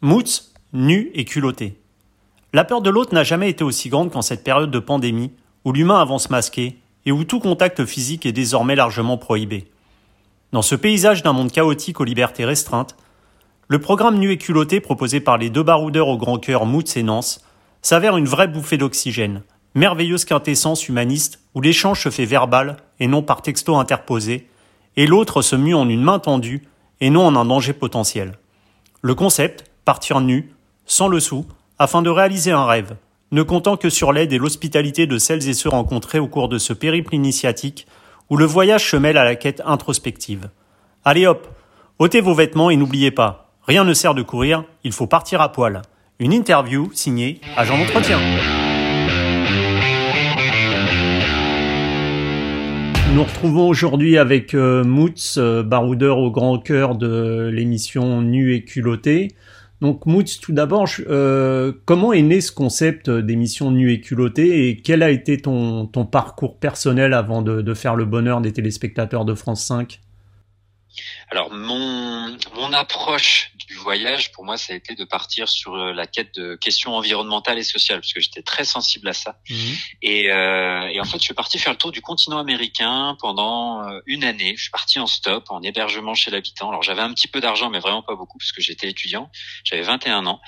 Moots, nu et culotté. La peur de l'autre n'a jamais été aussi grande qu'en cette période de pandémie, où l'humain avance masqué et où tout contact physique est désormais largement prohibé. Dans ce paysage d'un monde chaotique aux libertés restreintes, le programme Nu et culotté proposé par les deux baroudeurs au grand cœur Moots et Nance s'avère une vraie bouffée d'oxygène, merveilleuse quintessence humaniste où l'échange se fait verbal et non par texto interposé, et l'autre se mue en une main tendue et non en un danger potentiel. Le concept, partir nu, sans le sou, afin de réaliser un rêve, ne comptant que sur l'aide et l'hospitalité de celles et ceux rencontrés au cours de ce périple initiatique où le voyage se mêle à la quête introspective. Allez hop, ôtez vos vêtements et n'oubliez pas, Rien ne sert de courir, il faut partir à poil. Une interview signée Agent d'entretien. Nous retrouvons aujourd'hui avec euh, Moots, euh, baroudeur au grand cœur de l'émission Nu et culotté. Donc Moots, tout d'abord, euh, comment est né ce concept d'émission Nu et culotté et quel a été ton, ton parcours personnel avant de, de faire le bonheur des téléspectateurs de France 5 alors mon mon approche voyage, pour moi, ça a été de partir sur euh, la quête de questions environnementales et sociales, parce que j'étais très sensible à ça. Mhm. Et, euh, et, en fait, je suis parti faire le tour du continent américain pendant euh, une année. Je suis parti en stop, en hébergement chez l'habitant. Alors j'avais un petit peu d'argent, mais vraiment pas beaucoup, parce que j'étais étudiant. J'avais 21 ans.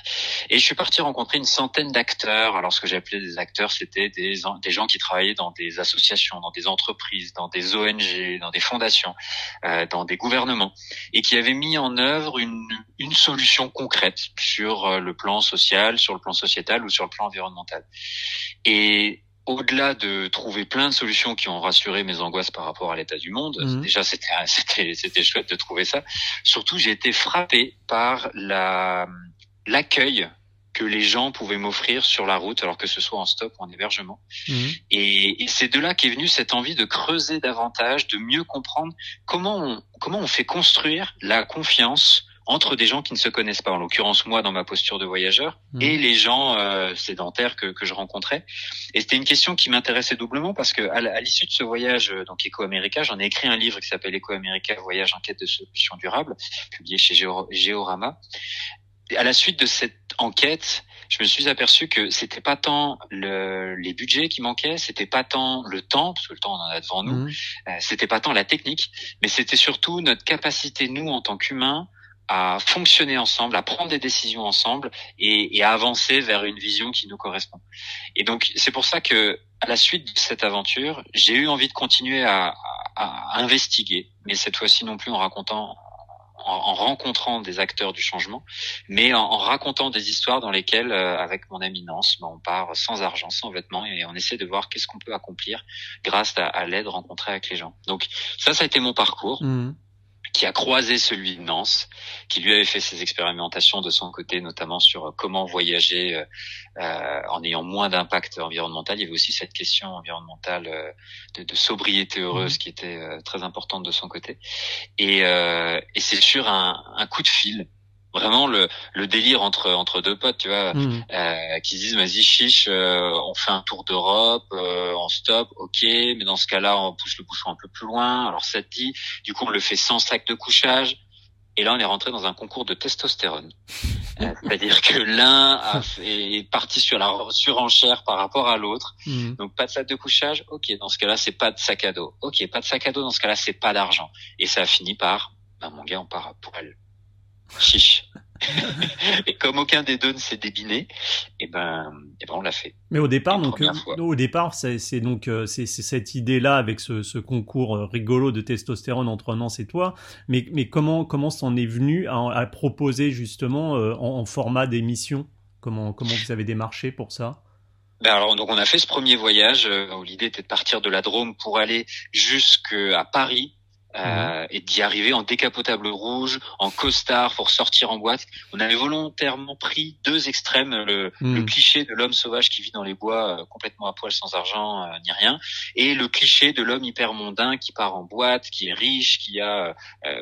Et je suis parti rencontrer une centaine d'acteurs. Alors ce que j'appelais des acteurs, c'était des, des gens qui travaillaient dans des associations, dans des entreprises, dans des ONG, dans des fondations, euh, dans des gouvernements, et qui avaient mis en œuvre une, une solution concrète sur euh, le plan social, sur le plan sociétal ou sur le plan environnemental. Et au-delà de trouver plein de solutions qui ont rassuré mes angoisses par rapport à l'état du monde, mmh. déjà c'était c'était c'était chouette de trouver ça. Surtout, j'ai été frappé par la l'accueil que les gens pouvaient m'offrir sur la route, alors que ce soit en stop ou en hébergement. Mmh. Et, et c'est de là qu'est venue cette envie de creuser davantage, de mieux comprendre comment on, comment on fait construire la confiance entre des gens qui ne se connaissent pas, en l'occurrence moi dans ma posture de voyageur, mmh. et les gens euh, sédentaires que, que je rencontrais. Et c'était une question qui m'intéressait doublement parce que à l'issue de ce voyage, euh, donc Eco America, j'en ai écrit un livre qui s'appelle Eco America Voyage en quête de solutions durables, publié chez Géorama. à la suite de cette enquête, je me suis aperçu que c'était pas tant le, les budgets qui manquaient, c'était pas tant le temps, parce que le temps on en a devant nous, mmh. euh, c'était pas tant la technique, mais c'était surtout notre capacité nous en tant qu'humains à fonctionner ensemble, à prendre des décisions ensemble et, et, à avancer vers une vision qui nous correspond. Et donc c'est pour ça que à la suite de cette aventure, j'ai eu envie de continuer à, à, à investiguer, mais cette fois-ci non plus en racontant en, en, rencontrant des acteurs du changement, mais en, en racontant des histoires dans lesquelles, euh, avec mon éminence, ben, on part sans argent, sans vêtements, et on essaie de voir qu'est-ce qu'on peut accomplir grâce à, à l'aide rencontrée avec les gens. Donc ça, ça a été mon parcours. Mmh qui a croisé celui de Nance, qui lui avait fait ses expérimentations de son côté, notamment sur comment voyager euh, euh en ayant moins d'impact environnemental. Il y avait aussi cette question environnementale euh, de, de, sobriété heureuse mmh. qui était euh, très importante de son côté. Et, et c'est sur un, un coup de fil vraiment le, le délire entre entre deux potes tu vois. Mmh. euh, qui disent vas-y chiche euh, on fait un tour d'Europe euh, on stop ok mais dans ce cas-là on pousse le bouchon un peu plus loin. Alors ça te dit du coup on le fait sans sac de couchage. Et là on est rentré dans un concours de testostérone. Euh, c'est-à-dire que l'un est parti sur la surenchère par rapport à l'autre. Mmh. donc pas de sac de couchage ok dans ce cas-là c'est pas de sac à dos. Ok pas de sac à dos dans ce cas-là c'est pas d'argent. Et ça a fini par bah mon gars on part à poil chiche. et comme aucun des deux ne s'est débiné, et eh ben, et eh ben on l'a fait. Mais au départ, donc, euh, au départ, c'est donc euh, c'est cette idée-là avec ce, ce, concours euh, rigolo de testostérone entre Nance et toi. Mais, mais comment comment s'en est venu à, à, proposer justement en, en, format d'émission? Comment comment vous avez démarché pour ça? Ben alors donc on a fait ce premier voyage où l'idée était de partir de la Drôme pour aller jusqu'à Paris Euh, et d'y arriver en décapotable rouge, en costard pour sortir en boîte. On avait volontairement pris deux extrêmes, le, mhm. cliché de l'homme sauvage qui vit dans les bois euh, complètement à poil sans argent euh, ni rien, et le cliché de l'homme hyper mondain qui part en boîte, qui est riche, qui a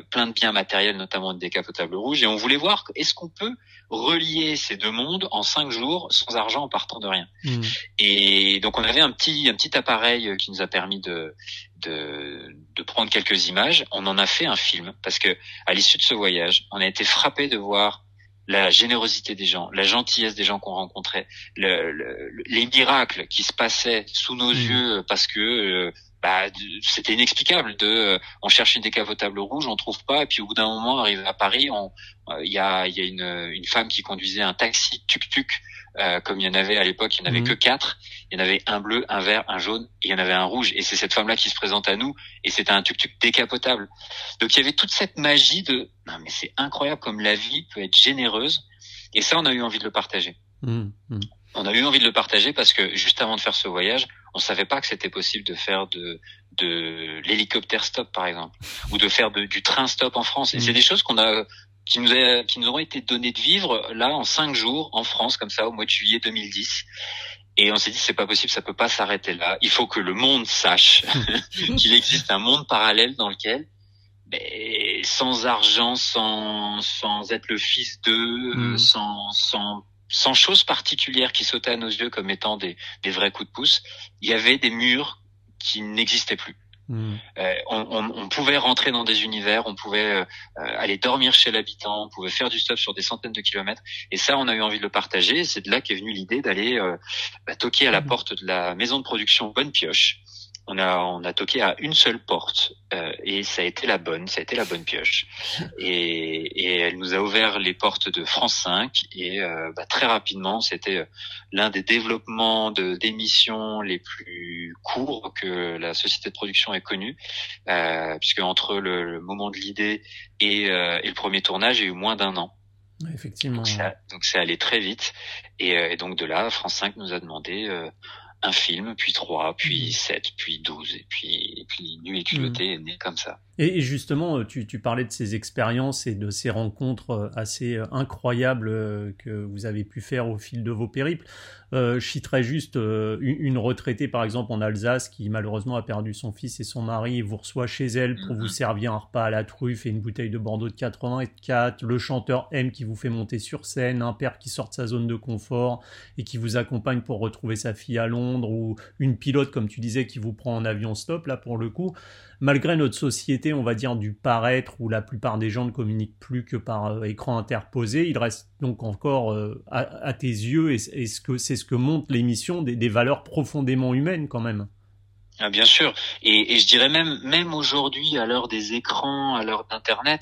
plein de biens matériels, notamment une décapotable rouge. Et on voulait voir est-ce qu'on peut relier ces deux mondes en cinq jours sans argent en partant de rien. Mhm. Et donc on avait un petit un petit appareil qui nous a permis de de, de, prendre quelques images. On en a fait un film parce que à l'issue de ce voyage, on a été frappé de voir la générosité des gens, la gentillesse des gens qu'on rencontrait, le, les miracles qui se passaient sous nos mmh. yeux parce que euh, bah, c'était inexplicable. De, euh, on cherche une décapotable rouge, on trouve pas, et puis au bout d'un moment, arrivé à Paris, euh, il y a, y a une, une femme qui conduisait un taxi tuk-tuk, euh, comme il y en avait à l'époque, il n'y en avait mmh. que quatre. Il y en avait un bleu, un vert, un jaune, et il y en avait un rouge. Et c'est cette femme-là qui se présente à nous, et c'était un tuk-tuk décapotable. Donc il y avait toute cette magie de, non mais c'est incroyable comme la vie peut être généreuse. Et ça, on a eu envie de le partager. Mmh, mmh. On a eu envie de le partager parce que juste avant de faire ce voyage, on savait pas que c'était possible de faire de, de l'hélicoptère stop par exemple ou de faire du train stop en France. Et c'est mm. des choses qu'on a qui nous a, qui nous ont été données de vivre là en cinq jours en France comme ça au mois de juillet 2010. Et on s'est dit c'est pas possible, ça peut pas s'arrêter là. Il faut que le monde sache qu'il existe un monde parallèle dans lequel ben, sans argent, sans sans être le fils d'eux, mm. sans sans sans chose particulière qui sautait à nos yeux comme étant des, des vrais coups de pouce, il y avait des murs qui n'existaient plus. Hmm. Euh, on, on, on, pouvait rentrer dans des univers, on pouvait euh, aller dormir chez l'habitant, on pouvait faire du stop sur des centaines de kilomètres. Et ça, on a eu envie de le partager. C'est de là qu'est venue l'idée d'aller euh, bah, toquer à la hmm. porte de la maison de production Bonne Pioche, on a on a toqué à une seule porte euh, et ça a été la bonne, ça a été la bonne pioche. Et, et elle nous a ouvert les portes de France 5 et euh, bah, très rapidement c'était euh, l'un des développements de d'émissions les plus courts que la société de production ait connu, puisque entre le, moment de l'idée et, et, le premier tournage, il y a eu moins d'un an. Effectivement. Donc c'est allé très vite et, et, donc de là, France 5 nous a demandé un film, puis trois, puis mmh. sept, puis douze, et puis, et puis Nu et culotté mmh. est né comme ça. Et, justement, euh, tu, tu, parlais de ces expériences et de ces rencontres euh, assez euh, incroyables que vous avez pu faire au fil de vos périples. Euh, je citerai juste une, retraitée, par exemple, en Alsace, qui malheureusement a perdu son fils et son mari, et vous reçoit chez elle pour vous mmh. servir un repas à la truffe et une bouteille de Bordeaux de 84, le chanteur M qui vous fait monter sur scène, un père qui sort de sa zone de confort et qui vous accompagne pour retrouver sa fille à Londres, ou une pilote, comme tu disais, qui vous prend en avion stop, là, pour le coup malgré notre société, on va dire, du paraître, où la plupart des gens ne communiquent plus que par euh, écran interposé, il reste donc encore euh, à, tes yeux, et, ce que c'est ce que montre l'émission, des, valeurs profondément humaines quand même. Ah, bien sûr, et, je dirais même, même aujourd'hui, à l'heure des écrans, à l'heure d'Internet,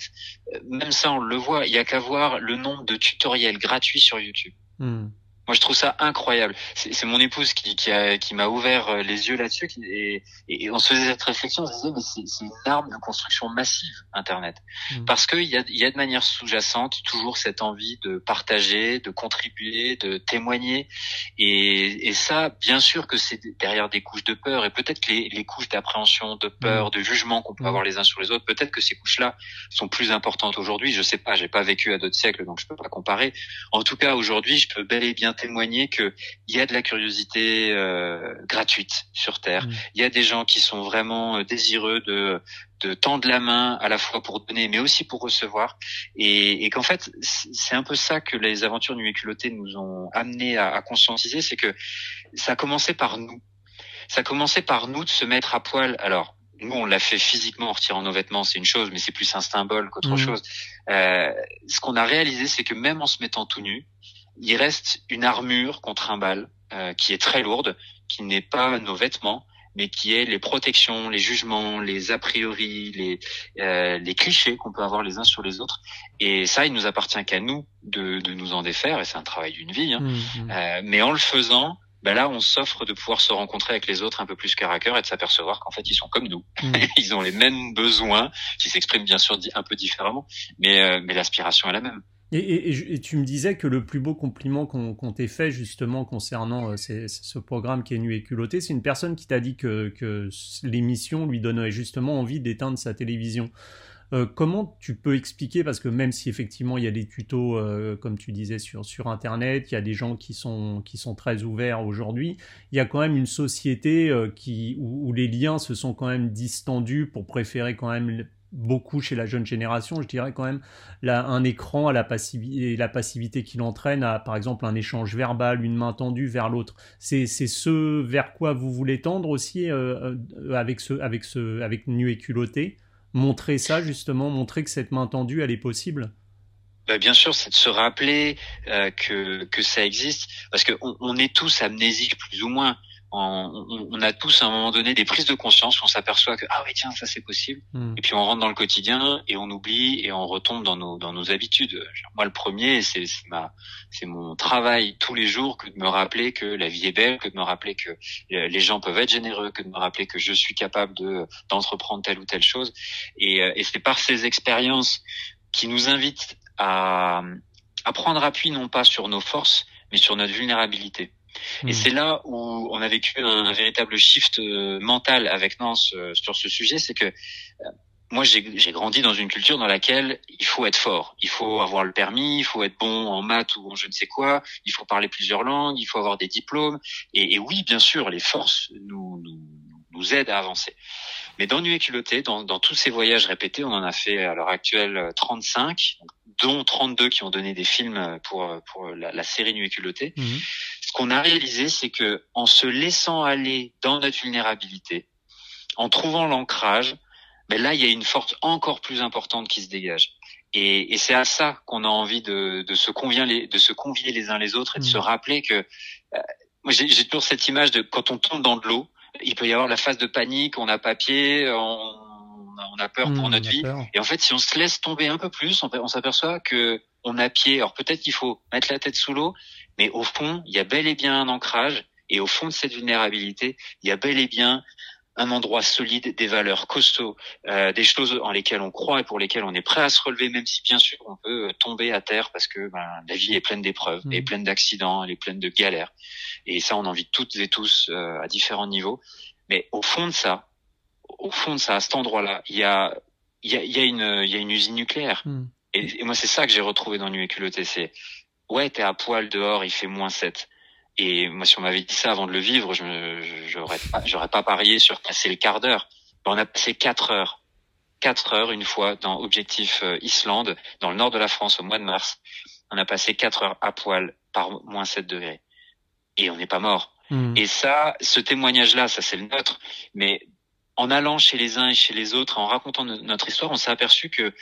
euh, même ça on le voit, il y a qu'à voir le nombre de tutoriels gratuits sur YouTube. Hmm. Moi, je trouve ça incroyable. C'est mon épouse qui, qui, a, qui m'a ouvert euh, les yeux là-dessus. Et, et, on se faisait cette réflexion, on se disait, mais c'est une arme de construction massive, Internet. Mm. Parce qu'il y a, y a de manière sous-jacente toujours cette envie de partager, de contribuer, de témoigner. Et, et ça, bien sûr que c'est derrière des couches de peur. Et peut-être que les, les couches d'appréhension, de peur, mm. de jugement qu'on peut mm. avoir les uns sur les autres, peut-être que ces couches-là sont plus importantes aujourd'hui. Je sais pas, j'ai pas vécu à d'autres siècles, donc je peux pas comparer. En tout cas, aujourd'hui, je peux bel et bien témoigner qu'il y a de la curiosité euh, gratuite sur Terre. Mm. Il y a des gens qui sont vraiment euh, désireux de de tendre la main à la fois pour donner mais aussi pour recevoir et, et qu'en fait c'est un peu ça que les aventures nu et culottées nous ont amené à, à conscientiser c'est que ça a commencé par nous ça a commencé par nous de se mettre à poil alors nous on l'a fait physiquement en retirant nos vêtements c'est une chose mais c'est plus un symbole qu'autre mm. chose euh, ce qu'on a réalisé c'est que même en se mettant tout nu il reste une armure contre un bal euh, qui est très lourde, qui n'est pas nos vêtements, mais qui est les protections, les jugements, les a priori, les, euh, les clichés qu'on peut avoir les uns sur les autres. Et ça, il nous appartient qu'à nous de, de, nous en défaire, et c'est un travail d'une vie. Hein. Mmh, mmh. Euh, mais en le faisant, ben là, on s'offre de pouvoir se rencontrer avec les autres un peu plus cœur à cœur et de s'apercevoir qu'en fait, ils sont comme nous. Mmh. ils ont les mêmes besoins, qui s'expriment bien sûr un peu différemment, mais, euh, mais l'aspiration est la même. Et, tu me disais que le plus beau compliment qu'on t'ait fait justement concernant euh, ce programme qui est nu et culotté, c'est une personne qui t'a dit que, l'émission lui donnait justement envie d'éteindre sa télévision. Euh, comment tu peux expliquer, parce que même si effectivement il y a des tutos, euh, comme tu disais, sur, Internet, il y a des gens qui sont, qui sont très ouverts aujourd'hui, il y a quand même une société où, les liens se sont quand même distendus pour préférer quand même beaucoup chez la jeune génération, je dirais quand même, là, un écran à la passivité, la passivité qu'il entraîne à, par exemple, un échange verbal, une main tendue vers l'autre. C'est, ce vers quoi vous voulez tendre aussi euh, euh, avec ce, avec ce, avec nu et culotté? Montrer ça justement, montrer que cette main tendue, elle est possible? bah, bien sûr, c'est de se rappeler euh, que que ça existe, parce que on, est tous amnésiques plus ou moins. On, on, a tous à un moment donné des prises de conscience, on s'aperçoit que ah oui tiens ça c'est possible, hmm. et puis on rentre dans le quotidien et on oublie et on retombe dans nos dans nos habitudes. Moi le premier, c'est ma c'est mon travail tous les jours que de me rappeler que la vie est belle, que de me rappeler que les gens peuvent être généreux, que de me rappeler que je suis capable de d'entreprendre telle ou telle chose. Et, euh, et c'est par ces expériences qui nous invitent à, à prendre appui non pas sur nos forces, mais sur notre vulnérabilité. Et hmm. c'est là où on a vécu un, véritable shift euh, mental avec Nance euh, sur ce sujet, c'est que euh, moi j'ai grandi dans une culture dans laquelle il faut être fort, il faut avoir le permis, il faut être bon en maths ou en je ne sais quoi, il faut parler plusieurs langues, il faut avoir des diplômes. Et, et oui, bien sûr, les forces nous, nous, nous aident à avancer. Mais dans Nuit et culotté, dans, dans, tous ces voyages répétés, on en a fait à l'heure actuelle 35, dont 32 qui ont donné des films pour, pour la, la série Nuit et culotté. Ce qu'on a réalisé, c'est que en se laissant aller dans notre vulnérabilité, en trouvant l'ancrage, ben là, il y a une force encore plus importante qui se dégage. Et, et c'est à ça qu'on a envie de, de, se convier les, de se convier les uns les autres et de se mhm. rappeler que euh, moi j'ai toujours cette image de quand on tombe dans de l'eau, il peut y avoir la phase de panique, on a papier, on, on a peur pour hmm, notre vie. Et en fait, si on se laisse tomber un peu plus, on, s'aperçoit que on a pied. Alors peut-être qu'il faut mettre la tête sous l'eau, mais au fond, il y a bel et bien un ancrage. Et au fond de cette vulnérabilité, il y a bel et bien un endroit solide, des valeurs costauds, euh, des choses en lesquelles on croit et pour lesquelles on est prêt à se relever, même si bien sûr on peut tomber à terre parce que ben, la vie est pleine d'épreuves, elle est hmm. pleine d'accidents, elle est pleine de galères. Et ça, on en vit toutes et tous euh, à différents niveaux. Mais au fond de ça, au fond de ça, à cet endroit-là, il y a, il y a, y a une, y a une usine nucléaire. Hmm. Et, moi, c'est ça que j'ai retrouvé dans Nuit et culotté. C'est, ouais, t'es à poil dehors, il fait moins 7. Et moi, si on m'avait dit ça avant de le vivre, je j'aurais pas, j'aurais pas parié sur passer le quart d'heure. On a passé quatre heures, quatre heures une fois dans Objectif euh, Islande, dans le nord de la France au mois de mars. On a passé quatre heures à poil par moins 7 degrés. Et on n'est pas mort. Hmm. Et ça, ce témoignage-là, ça c'est le nôtre. Mais en allant chez les uns et chez les autres, en racontant notre histoire, on s'est aperçu que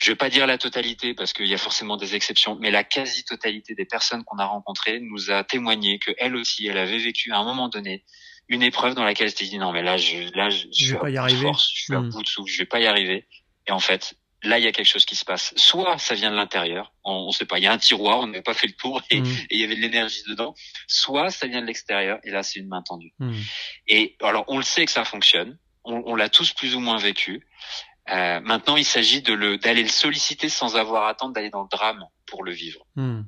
je vais pas dire la totalité parce qu'il y a forcément des exceptions, mais la quasi-totalité des personnes qu'on a rencontrées nous a témoigné que elle aussi, elle avait vécu à un moment donné une épreuve dans laquelle elle s'est dit non mais là je là je, je, suis pas y arriver. Force, je suis à hmm. bout de souffle, je vais pas y arriver. Et en fait, là il y a quelque chose qui se passe. Soit ça vient de l'intérieur, on, on sait pas, il y a un tiroir, on n'avait pas fait le tour et, hmm. il y avait de l'énergie dedans. Soit ça vient de l'extérieur et là c'est une main tendue. Hmm. Et alors on le sait que ça fonctionne, on, on l'a tous plus ou moins vécu. Euh, maintenant, il s'agit de le d'aller le solliciter sans avoir à attendre d'aller dans le drame pour le vivre. Hmm.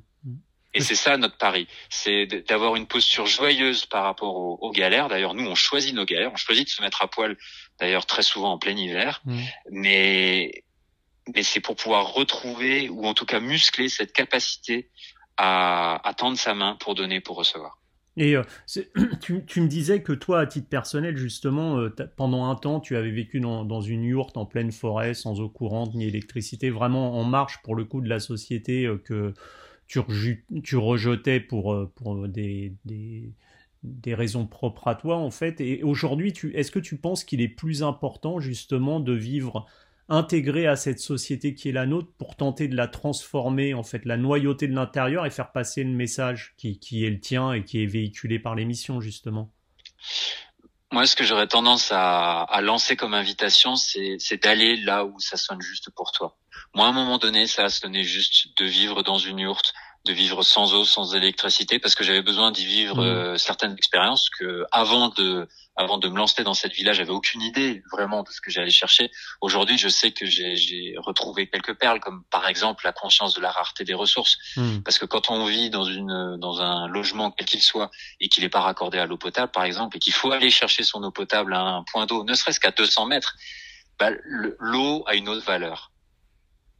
Et c'est ça notre pari, c'est d'avoir une posture joyeuse par rapport aux, galères. D'ailleurs, nous, on choisit nos galères, on choisit de se mettre à poil, d'ailleurs très souvent en plein hiver, hmm. mais mais c'est pour pouvoir retrouver ou en tout cas muscler cette capacité à, à tendre sa main pour donner, pour recevoir. Et euh, tu, me disais que toi, à titre personnel, justement, euh, pendant un temps, tu avais vécu dans, une yourte en pleine forêt, sans eau courante ni électricité, vraiment en marche pour le coup de la société euh, que tu, rejetais pour, des, raisons propres à toi, en fait. Et aujourd'hui, est-ce que tu penses qu'il est plus important, justement, de vivre intégrer à cette société qui est la nôtre pour tenter de la transformer, en fait, la noyauter de l'intérieur et faire passer le message qui, qui est le tien et qui est véhiculé par l'émission, justement Moi, ce que j'aurais tendance à, à, lancer comme invitation, c'est d'aller là où ça sonne juste pour toi. Moi, à un moment donné, ça a sonné juste de vivre dans une yourte, de vivre sans eau, sans électricité, parce que j'avais besoin d'y vivre mmh. euh, certaines expériences que avant de avant de me lancer dans cette villa, j'avais aucune idée vraiment de ce que j'allais chercher. Aujourd'hui, je sais que j'ai retrouvé quelques perles, comme par exemple la conscience de la rareté des ressources, mmh. parce que quand on vit dans une dans un logement quel qu'il soit et qu'il n'est pas raccordé à l'eau potable, par exemple, et qu'il faut aller chercher son eau potable à un point d'eau, ne serait-ce qu'à 200 mètres, bah, l'eau a une autre valeur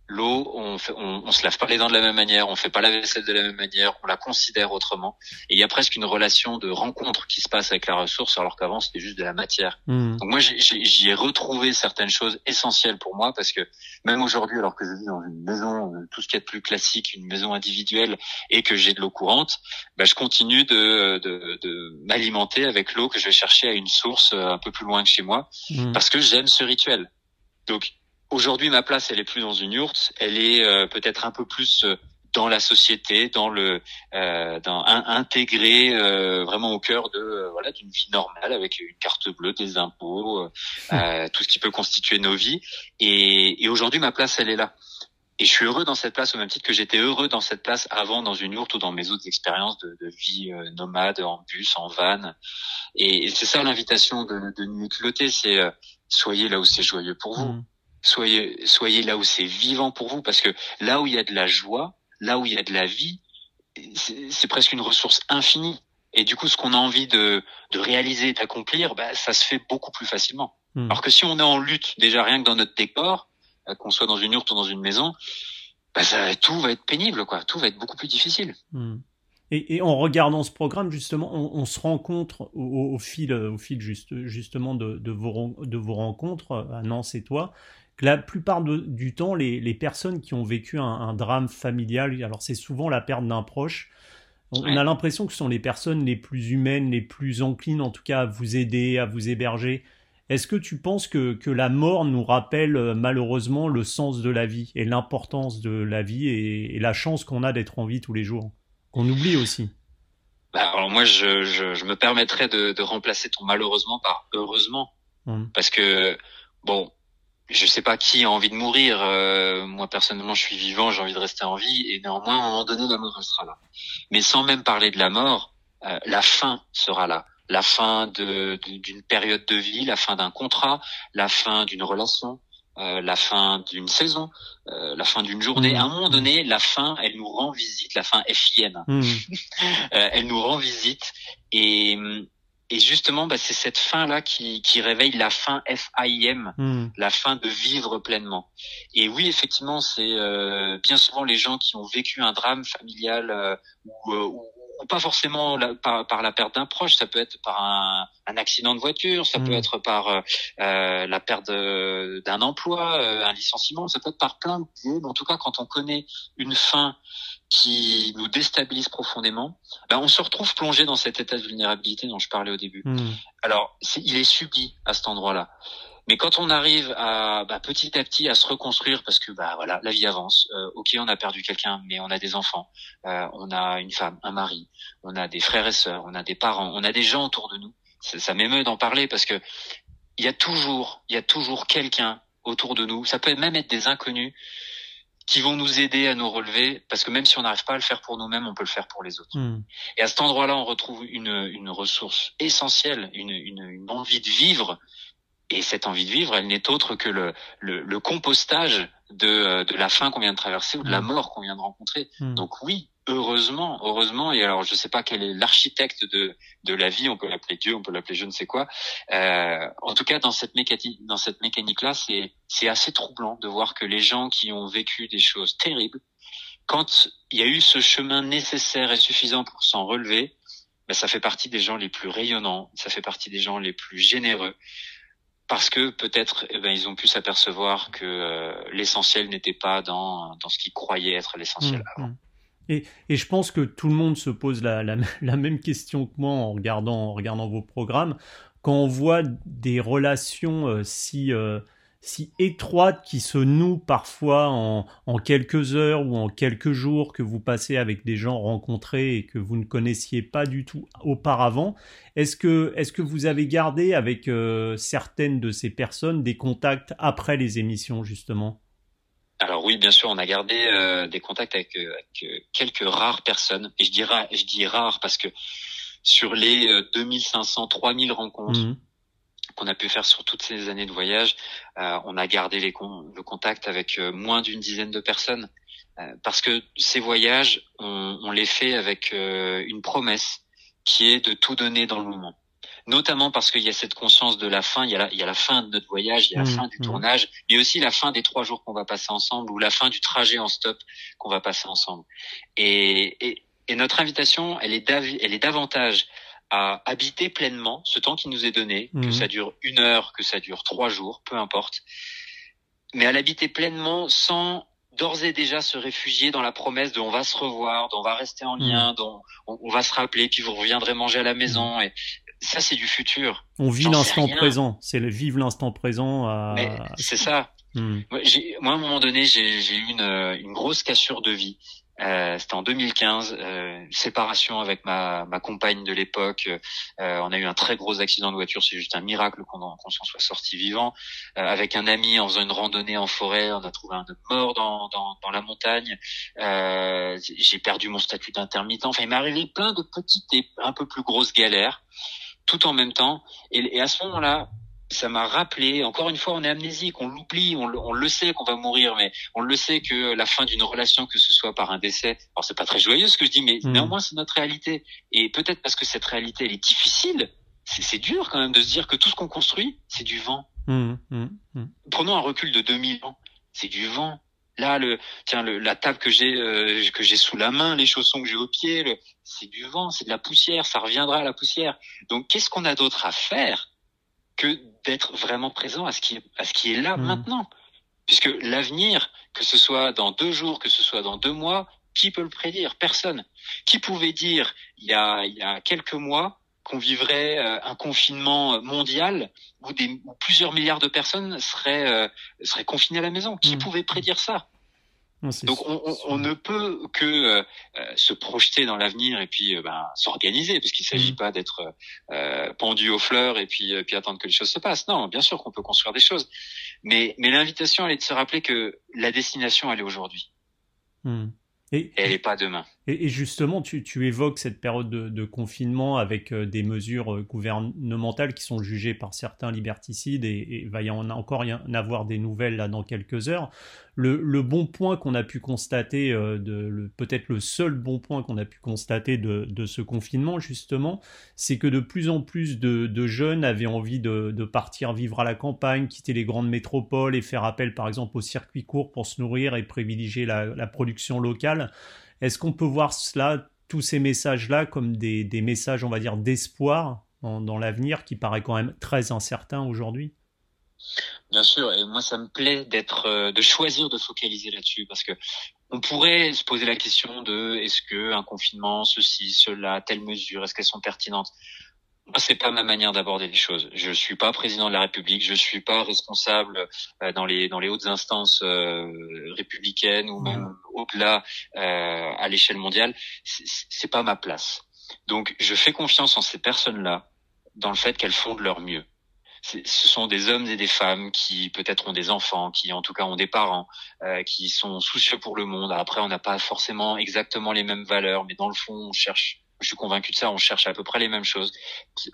l'eau, on, fait, on, on, se lave pas les dents de la même manière, on fait pas la vaisselle de la même manière, on la considère autrement. Et il y a presque une relation de rencontre qui se passe avec la ressource, alors qu'avant c'était juste de la matière. Hmm. Donc moi j'y ai retrouvé certaines choses essentielles pour moi parce que même aujourd'hui, alors que je vis dans une maison, euh, tout ce qui est de plus classique, une maison individuelle, et que j'ai de l'eau courante, bah, je continue de, de, de m'alimenter avec l'eau que je vais chercher à une source euh, un peu plus loin de chez moi, hmm. parce que j'aime ce rituel. Donc aujourd'hui, ma place, elle est plus dans une yourte, elle est euh, peut-être un peu plus dans la société, dans le, euh, dans intégré vraiment au cœur de voilà d'une vie normale avec une carte bleue, des impôts, tout ce qui peut constituer nos vies. Et, et aujourd'hui, ma place, elle est là. Et je suis heureux dans cette place au même titre que j'étais heureux dans cette place avant dans une yourte ou dans mes autres expériences de, de vie euh, nomade en bus, en van. Et, c'est ça l'invitation de, de Nuit Culotté, c'est euh, soyez là où c'est joyeux pour vous. Mm. Soyez, soyez là où c'est vivant pour vous, parce que là où il y a de la joie, là où il y a de la vie, c'est presque une ressource infinie. Et du coup, ce qu'on a envie de, de réaliser, d'accomplir, bah, ça se fait beaucoup plus facilement. Mm. Alors que si on est en lutte, déjà rien que dans notre décor, euh, qu'on soit dans une yourte ou dans une maison, bah ça, tout va être pénible, quoi. Tout va être beaucoup plus difficile. Hmm. Et, et, en regardant ce programme, justement, on, on se rencontre au, au, fil, au fil juste, justement de, de, vos, de vos rencontres, à Nance et toi, que la plupart du temps, les, les, personnes qui ont vécu un, un drame familial, alors c'est souvent la perte d'un proche, on, on a l'impression que ce sont les personnes les plus humaines, les plus enclines en tout cas à vous aider, à vous héberger. Est-ce que tu penses que, que, la mort nous rappelle euh, malheureusement le sens de la vie et l'importance de la vie et, la chance qu'on a d'être en vie tous les jours Qu'on oublie aussi? Bah, Alors moi, je, je, je me permettrais de, de, remplacer ton malheureusement par heureusement. Hum. Parce que, bon, je sais pas qui a envie de mourir. Euh, moi, personnellement, je suis vivant, j'ai envie de rester en vie. Et néanmoins, à un moment donné, la mort sera là. Mais sans même parler de la mort, euh, la fin sera là la fin d'une période de vie, la fin d'un contrat, la fin d'une relation, euh, la fin d'une saison, euh, la fin d'une journée. Mmh. À un moment donné, la fin, elle nous rend visite, la fin FIN. Mmh. euh, elle nous rend visite et, et justement, bah, c'est cette fin-là qui, qui réveille la fin FIM, mmh. la fin de vivre pleinement. Et oui, effectivement, c'est euh, bien souvent les gens qui ont vécu un drame familial euh, ou, euh, ou pas forcément par, par, la perte d'un proche, ça peut être par un, un accident de voiture, ça peut mm. être par euh, euh, la perte d'un emploi, euh, un licenciement, ça peut être par plein de biais. En tout cas, quand on connaît une fin qui nous déstabilise profondément, ben on se retrouve plongé dans cet état de vulnérabilité dont je parlais au début. Mm. Alors, il est subi à cet endroit-là. Mais quand on arrive à bah, petit à petit à se reconstruire, parce que bah voilà, la vie avance. Euh, ok, on a perdu quelqu'un, mais on a des enfants, euh, on a une femme, un mari, on a des frères et sœurs, on a des parents, on a des gens autour de nous. Ça, ça m'émeut d'en parler parce que il y a toujours, il y a toujours quelqu'un autour de nous. Ça peut même être des inconnus qui vont nous aider à nous relever, parce que même si on n'arrive pas à le faire pour nous-mêmes, on peut le faire pour les autres. Hmm. Et à cet endroit-là, on retrouve une, une ressource essentielle, une, une, une envie de vivre et cette envie de vivre, elle n'est autre que le, le, le compostage de, euh, de la fin qu'on vient de traverser ou de la mm. mort qu'on vient de rencontrer. Mm. Donc oui, heureusement, heureusement, et alors je sais pas quel est l'architecte de, de la vie, on peut l'appeler Dieu, on peut l'appeler je ne sais quoi. Euh, en tout cas, dans cette mécanique, dans cette mécanique-là, c'est c'est assez troublant de voir que les gens qui ont vécu des choses terribles, quand il y a eu ce chemin nécessaire et suffisant pour s'en relever, ben, ça fait partie des gens les plus rayonnants, ça fait partie des gens les plus généreux, parce que peut-être eh ben, ils ont pu s'apercevoir que euh, l'essentiel n'était pas dans, dans ce qu'ils croyaient être l'essentiel mmh, avant. Mmh. Et, et, je pense que tout le monde se pose la, la, la, même question que moi en regardant, en regardant vos programmes. Quand on voit des relations euh, si, euh, si étroite qui se noue parfois en, en, quelques heures ou en quelques jours que vous passez avec des gens rencontrés et que vous ne connaissiez pas du tout auparavant. Est-ce que, vous avez gardé avec euh, certaines de ces personnes des contacts après les émissions justement? Alors oui, bien sûr, on a gardé euh, des contacts avec, euh, avec, quelques rares personnes. Et je dis, je dis rares parce que sur les 2500, 3000 rencontres, mmh qu'on a pu faire sur toutes ces années de voyage, euh, on a gardé les le contact avec euh, moins d'une dizaine de personnes. Euh, parce que ces voyages, on, on les fait avec une promesse qui est de tout donner dans le moment. Notamment parce qu'il y a cette conscience de la fin, il y a la, il y a la fin de notre voyage, il y a la mmh, fin du mmh. tournage, mais aussi la fin des trois jours qu'on va passer ensemble ou la fin du trajet en stop qu'on va passer ensemble. Et, et, et notre invitation, elle est, elle est davantage à habiter pleinement ce temps qui nous est donné, que mhm. ça dure une heure, que ça dure trois jours, peu importe, mais à l'habiter pleinement sans d'ores et déjà se réfugier dans la promesse de on va se revoir, d'on va rester en lien, mhm. dont on, va se rappeler, puis vous reviendrez manger à la maison. Mhm. Et ça, c'est du futur. On vit l'instant présent. C'est le vivre l'instant présent. C'est ça. Moi, moi, à un moment donné, j'ai eu une, une grosse cassure de vie. Euh, C'était en 2015, euh, séparation avec ma, ma compagne de l'époque. Euh, on a eu un très gros accident de voiture, c'est juste un miracle qu'on qu s'en soit sorti vivant. Euh, avec un ami, en faisant une randonnée en forêt, on a trouvé un homme mort dans, dans, dans la montagne. Euh, J'ai perdu mon statut d'intermittent. Enfin, il m'est arrivé plein de petites et un peu plus grosses galères, tout en même temps. Et, et à ce moment-là, ça m'a rappelé, encore une fois, on est amnésique, on l'oublie, on, on, le sait qu'on va mourir, mais on le sait que la fin d'une relation, que ce soit par un décès, alors c'est pas très joyeux ce que je dis, mais mmh. néanmoins c'est notre réalité. Et peut-être parce que cette réalité, elle est difficile, c'est dur quand même de se dire que tout ce qu'on construit, c'est du vent. Mmh, mmh, Prenons un recul de 2000 ans, c'est du vent. Là, le, tiens, le, la table que j'ai euh, que j'ai sous la main, les chaussons que j'ai au pied, c'est du vent, c'est de la poussière, ça reviendra à la poussière. Donc, qu'est-ce qu'on a d'autre à faire que d'être vraiment présent à ce qui est, à ce qui est là mmh. maintenant. Puisque l'avenir, que ce soit dans deux jours, que ce soit dans deux mois, qui peut le prédire? Personne. Qui pouvait dire il y a, il y a quelques mois qu'on vivrait euh, un confinement mondial où, des, où plusieurs milliards de personnes seraient, euh, seraient confinées à la maison? Qui mmh. pouvait prédire ça? Donc on, on, on, ne peut que euh, euh, se projeter dans l'avenir et puis euh, ben, s'organiser, parce qu'il ne s'agit mmh. pas d'être euh, pendu aux fleurs et puis, puis attendre que les choses se passent. Non, bien sûr qu'on peut construire des choses, mais, mais l'invitation elle est de se rappeler que la destination elle est aujourd'hui. Mmh. Et, elle n'est pas demain. Et, justement, tu, évoques cette période de, confinement avec euh, des mesures euh, gouvernementales qui sont jugées par certains liberticides et va y en encore en avoir des nouvelles là dans quelques heures. Le, bon point qu'on a pu constater, euh, peut-être le seul bon point qu'on a pu constater de, ce confinement justement, c'est que de plus en plus de, jeunes avaient envie de, partir vivre à la campagne, quitter les grandes métropoles et faire appel par exemple aux circuits courts pour se nourrir et privilégier la production locale. Est-ce qu'on peut voir cela, tous ces messages-là, comme des, messages, on va dire, d'espoir dans, l'avenir qui paraît quand même très incertain aujourd'hui? Bien sûr, et moi ça me plaît d'être, euh, de choisir de focaliser là-dessus parce que on pourrait se poser la question de est-ce que un confinement, ceci, cela, telle mesure, est-ce qu'elles sont pertinentes? C'est pas ma manière d'aborder les choses. Je suis pas président de la République, je suis pas responsable euh, dans les dans les hautes instances euh, républicaines ou même au-delà euh, à l'échelle mondiale. C'est pas ma place. Donc, je fais confiance en ces personnes-là dans le fait qu'elles font de leur mieux. Ce sont des hommes et des femmes qui peut-être ont des enfants, qui en tout cas ont des parents, euh, qui sont soucieux pour le monde. Après, on n'a pas forcément exactement les mêmes valeurs, mais dans le fond, on cherche je suis convaincu de ça, on cherche à peu près les mêmes choses.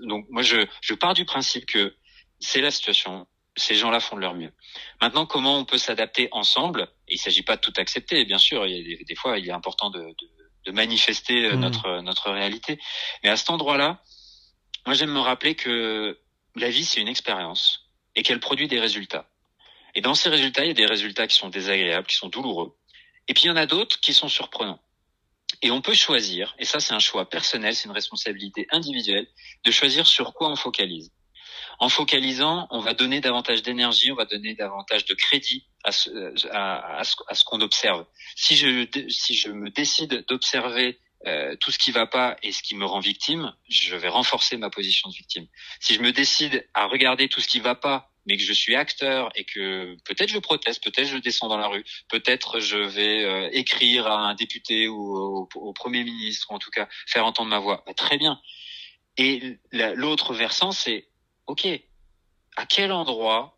Donc moi, je, je pars du principe que c'est la situation, ces gens-là font de leur mieux. Maintenant, comment on peut s'adapter ensemble? Il ne s'agit pas de tout accepter, bien sûr. Il y a des, fois, il est important de, de, de manifester euh, mmh. notre notre réalité. Mais à cet endroit-là, moi, j'aime me rappeler que la vie, c'est une expérience et qu'elle produit des résultats. Et dans ces résultats, il y a des résultats qui sont désagréables, qui sont douloureux. Et puis il y en a d'autres qui sont surprenants. Et on peut choisir, et ça c'est un choix personnel, c'est une responsabilité individuelle, de choisir sur quoi on focalise. En focalisant, on va donner davantage d'énergie, on va donner davantage de crédit à ce, à, à ce, qu'on observe. Si je, si je me décide d'observer euh, tout ce qui va pas et ce qui me rend victime, je vais renforcer ma position de victime. Si je me décide à regarder tout ce qui va pas mais que je suis acteur et que peut-être je proteste, peut-être je descends dans la rue, peut-être je vais euh, écrire à un député ou au, premier ministre, ou en tout cas faire entendre ma voix. Bah, très bien. Et l'autre versant, c'est ok, à quel endroit